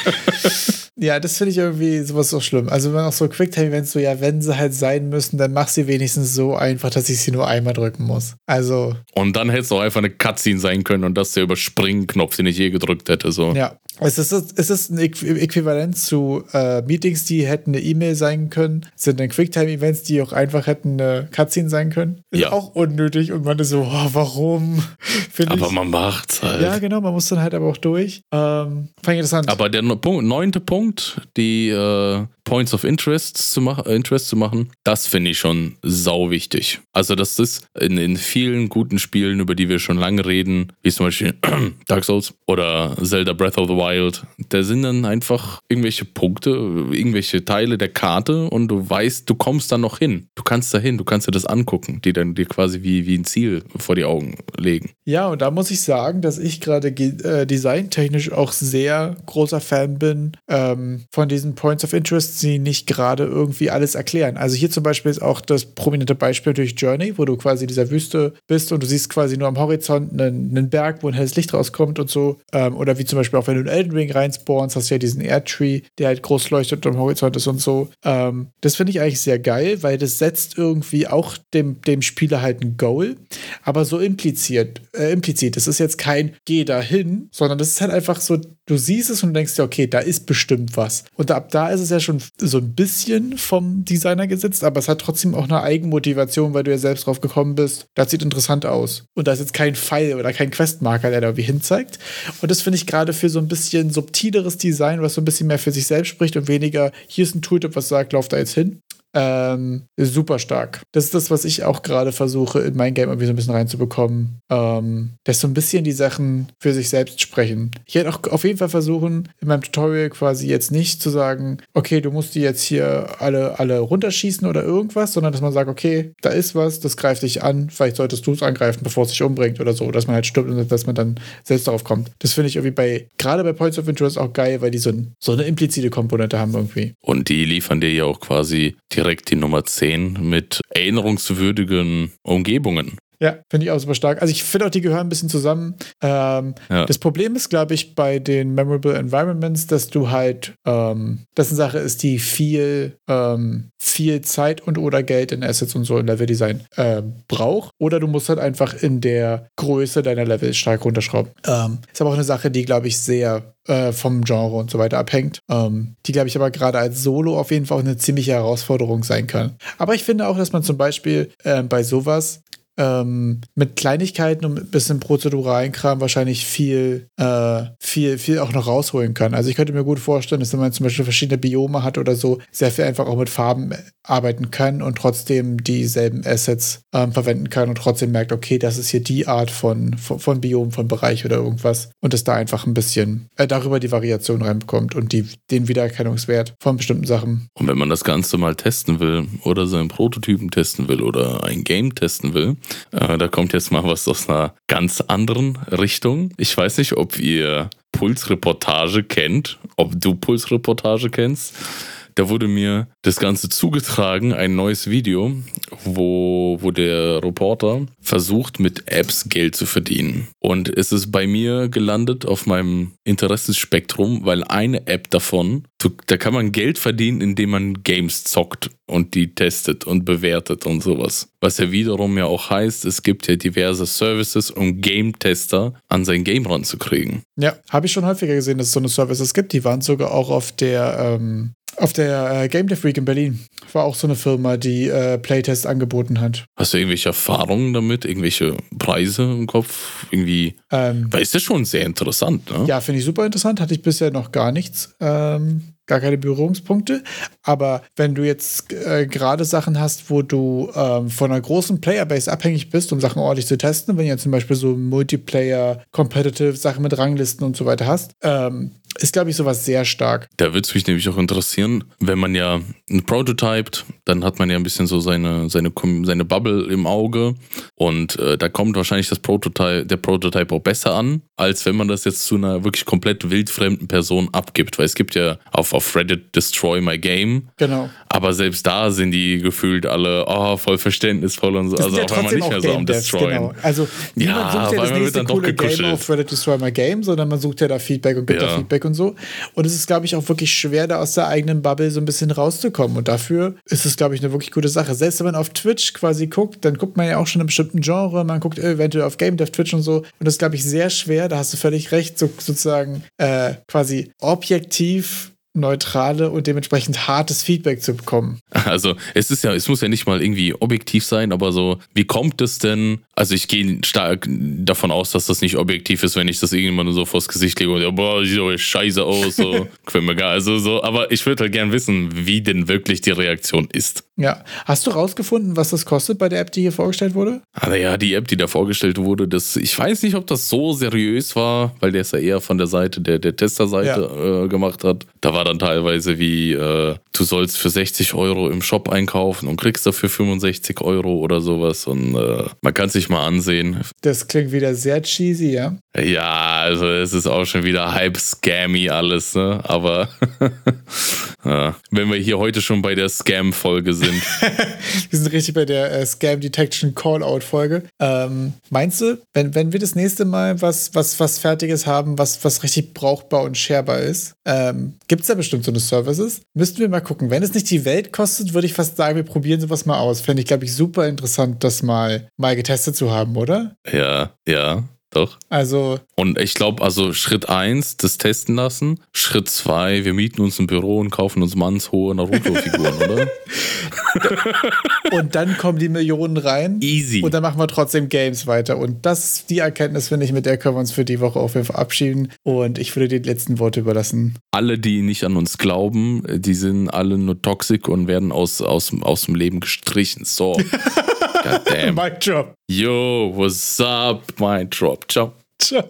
Ja, das finde ich irgendwie sowas so schlimm. Also wenn auch so Quicktime-Events so, ja, wenn sie halt sein müssen, dann mach sie wenigstens so einfach, dass ich sie nur einmal drücken muss. Also, Und dann hätte es auch einfach eine Cutscene sein können und das der Überspringen-Knopf, den ich je gedrückt hätte. So. ja. Es ist, es ist ein Äqu- Äquivalent zu äh, Meetings, die hätten eine E-Mail sein können, sind dann Quicktime-Events, die auch einfach hätten eine Cutscene sein können. Ist Ja. auch unnötig und man ist so, oh, warum? [laughs] Finde Aber ich. man macht's halt. Ja, genau, man muss dann halt aber auch durch. Ähm, fand ich interessant. Aber der Punkt, neunte Punkt, die äh, Points of Interest zu, mach, äh, Interest zu machen, das finde ich schon sau wichtig. Also das ist in, in vielen guten Spielen, über die wir schon lange reden, wie zum Beispiel [clears throat] Dark Souls oder Zelda Breath of the Wild, da sind dann einfach irgendwelche Punkte, irgendwelche Teile der Karte und du weißt, du kommst da noch hin. Du kannst da hin, du kannst dir das angucken, die dann dir quasi wie, wie ein Ziel vor die Augen legen. Ja, und da muss ich sagen, dass ich gerade ge- äh, designtechnisch auch sehr großer Fan bin ähm, von diesen Points of Interest, die nicht gerade irgendwie alles erklären. Also hier zum Beispiel ist auch das prominente Beispiel durch Journey, wo du quasi in dieser Wüste bist und du siehst quasi nur am Horizont einen, einen Berg, wo ein helles Licht rauskommt und so. Ähm, oder wie zum Beispiel auch wenn du Elden Ring reinspawnst, hast du ja diesen Airtree, der halt groß leuchtet und am Horizont ist und so. Ähm, das finde ich eigentlich sehr geil, weil das setzt irgendwie auch dem, dem Spieler halt ein Goal, aber so impliziert, äh, implizit. Das ist jetzt kein Geh dahin, sondern das ist halt einfach so, du siehst es und denkst dir, okay, da ist bestimmt was. Und ab da ist es ja schon so ein bisschen vom Designer gesetzt, aber es hat trotzdem auch eine Eigenmotivation, weil du ja selbst drauf gekommen bist. Das sieht interessant aus. Und da ist jetzt kein Pfeil oder kein Questmarker, der da irgendwie hinzeigt. Und das finde ich gerade für so ein bisschen subtileres Design, was so ein bisschen mehr für sich selbst spricht und weniger, hier ist ein Tooltip, was sagt, lauf da jetzt hin. Ähm, super stark. Das ist das, was ich auch gerade versuche, in mein Game irgendwie so ein bisschen reinzubekommen. Ähm, dass so ein bisschen die Sachen für sich selbst sprechen. Ich werde auch auf jeden Fall versuchen, in meinem Tutorial quasi jetzt nicht zu sagen, okay, du musst die jetzt hier alle, alle runterschießen oder irgendwas, sondern dass man sagt, okay, da ist was, das greift dich an, vielleicht solltest du es angreifen, bevor es dich umbringt oder so, dass man halt stirbt und dass man dann selbst darauf kommt. Das finde ich irgendwie bei, gerade bei Points of Interest auch geil, weil die so, ein, so eine implizite Komponente haben irgendwie. Und die liefern dir ja auch quasi direkt die Nummer 10 mit erinnerungswürdigen Umgebungen. Ja, finde ich auch super stark. Also ich finde auch, die gehören ein bisschen zusammen. Ähm, Ja. Das Problem ist, glaube ich, bei den Memorable Environments, dass du halt, ähm, das eine Sache ist, die viel, ähm, viel Zeit und oder Geld in Assets und so in Leveldesign ähm, braucht. Oder du musst halt einfach in der Größe deiner Level stark runterschrauben. Ähm, ist aber auch eine Sache, die, glaube ich, sehr äh, vom Genre und so weiter abhängt. Ähm, die, glaube ich, aber gerade als Solo auf jeden Fall auch eine ziemliche Herausforderung sein kann. Aber ich finde auch, dass man zum Beispiel äh, bei sowas ähm, mit Kleinigkeiten und ein bisschen prozeduralen Kram wahrscheinlich viel, äh, viel, viel auch noch rausholen kann. Also ich könnte mir gut vorstellen, dass wenn man zum Beispiel verschiedene Biome hat oder so, sehr viel einfach auch mit Farben arbeiten kann und trotzdem dieselben Assets ähm, verwenden kann und trotzdem merkt, okay, das ist hier die Art von, von, von Biom, von Bereich oder irgendwas und dass da einfach ein bisschen äh, darüber die Variation reinbekommt und die, den Wiedererkennungswert von bestimmten Sachen. Und wenn man das Ganze mal testen will oder seinen Prototypen testen will oder ein Game testen will, äh, da kommt jetzt mal was aus einer ganz anderen Richtung. Ich weiß nicht, ob ihr Pulsreportage kennt, ob du Pulsreportage kennst. Da wurde mir das Ganze zugetragen, ein neues Video, wo, wo der Reporter versucht, mit Apps Geld zu verdienen. Und es ist bei mir gelandet auf meinem Interessensspektrum, weil eine App davon, da kann man Geld verdienen, indem man Games zockt. und die testet und bewertet und sowas. Was ja wiederum ja auch heißt, es gibt ja diverse Services, um Game-Tester an sein Game ranzukriegen. Ja, habe ich schon häufiger gesehen, dass es so eine Services gibt. Die waren sogar auch auf der ähm, auf der äh, Game Dev Week in Berlin war auch so eine Firma, die äh, Playtest angeboten hat. Hast du irgendwelche Erfahrungen damit? Irgendwelche Preise im Kopf? Irgendwie. Ähm, weil ist das schon sehr interessant, ne? Ja, finde ich super interessant. Hatte ich bisher noch gar nichts. Ähm, gar keine Berührungspunkte. Aber wenn du jetzt äh, gerade Sachen hast, wo du ähm, von einer großen Playerbase abhängig bist, um Sachen ordentlich zu testen, wenn du jetzt zum Beispiel so Multiplayer, Competitive Sachen mit Ranglisten und so weiter hast, ähm, ist, glaube ich, sowas sehr stark. Da würde es mich nämlich auch interessieren, wenn man ja ein Prototyped, dann hat man ja ein bisschen so seine, seine, seine Bubble im Auge und äh, da kommt wahrscheinlich das Prototype, der Prototype auch besser an, als wenn man das jetzt zu einer wirklich komplett wildfremden Person abgibt, weil es gibt ja auf, auf Reddit Destroy My Game. Genau. Aber selbst da sind die gefühlt alle oh, voll verständnisvoll und so. Das also ja auch wenn man nicht mehr so am Destroyen. Genau. Also niemand ja, sucht ja das nächste coole Game auf Reddit Destroy My Game, sondern man sucht ja da Feedback und gibt ja. da Feedback und so. Und es ist, glaube ich, auch wirklich schwer, da aus der eigenen Bubble so ein bisschen rauszukommen. Und dafür ist es, glaube ich, eine wirklich gute Sache. Selbst wenn man auf Twitch quasi guckt, dann guckt man ja auch schon in einem bestimmten Genre, man guckt eventuell auf Game Dev Twitch und so. Und das ist, glaube ich, sehr schwer, da hast du völlig recht, so, sozusagen äh, quasi objektiv neutrale und dementsprechend hartes Feedback zu bekommen. Also es ist ja, es muss ja nicht mal irgendwie objektiv sein, aber so, wie kommt es denn? Also ich gehe stark davon aus, dass das nicht objektiv ist, wenn ich das irgendwann so vors Gesicht lege und ja, boah, sieht doch scheiße aus, so, [laughs] gefällt mir gar. Also so, aber ich würde halt gern wissen, wie denn wirklich die Reaktion ist. Ja. Hast du rausgefunden, was das kostet bei der App, die hier vorgestellt wurde? Aber ja, die App, die da vorgestellt wurde, das, ich weiß nicht, ob das so seriös war, weil der es ja eher von der Seite der, der Testerseite ja. äh, gemacht hat. Da war dann teilweise wie, äh, du sollst für 60 Euro im Shop einkaufen und kriegst dafür 65 Euro oder sowas. Und äh, man kann sich mal ansehen. Das klingt wieder sehr cheesy, ja? Ja, also es ist auch schon wieder halb scammy alles, ne? Aber [laughs] ja, wenn wir hier heute schon bei der Scam-Folge sind. [laughs] wir sind richtig bei der äh, Scam Detection Call-Out-Folge. Ähm, meinst du, wenn, wenn wir das nächste Mal was, was, was Fertiges haben, was, was richtig brauchbar und sharebar ist, ähm, gibt es da bestimmt so eine Services. Müssten wir mal gucken. Wenn es nicht die Welt kostet, würde ich fast sagen, wir probieren sowas mal aus. Fände ich, glaube ich, super interessant, das mal, mal getestet zu haben, oder? Ja, ja. Doch. Also. Und ich glaube, also Schritt 1, das testen lassen. Schritt 2, wir mieten uns ein Büro und kaufen uns mannshohe Naruto-Figuren, oder? [laughs] und dann kommen die Millionen rein. Easy. Und dann machen wir trotzdem Games weiter. Und das, die Erkenntnis, finde ich, mit der können wir uns für die Woche auf jeden Fall verabschieden. Und ich würde die letzten Worte überlassen. Alle, die nicht an uns glauben, die sind alle nur toxisch und werden aus, aus, aus dem Leben gestrichen. So. [laughs] God damn. [laughs] Mic drop. Yo, what's up? Mic drop. Ciao. Ciao.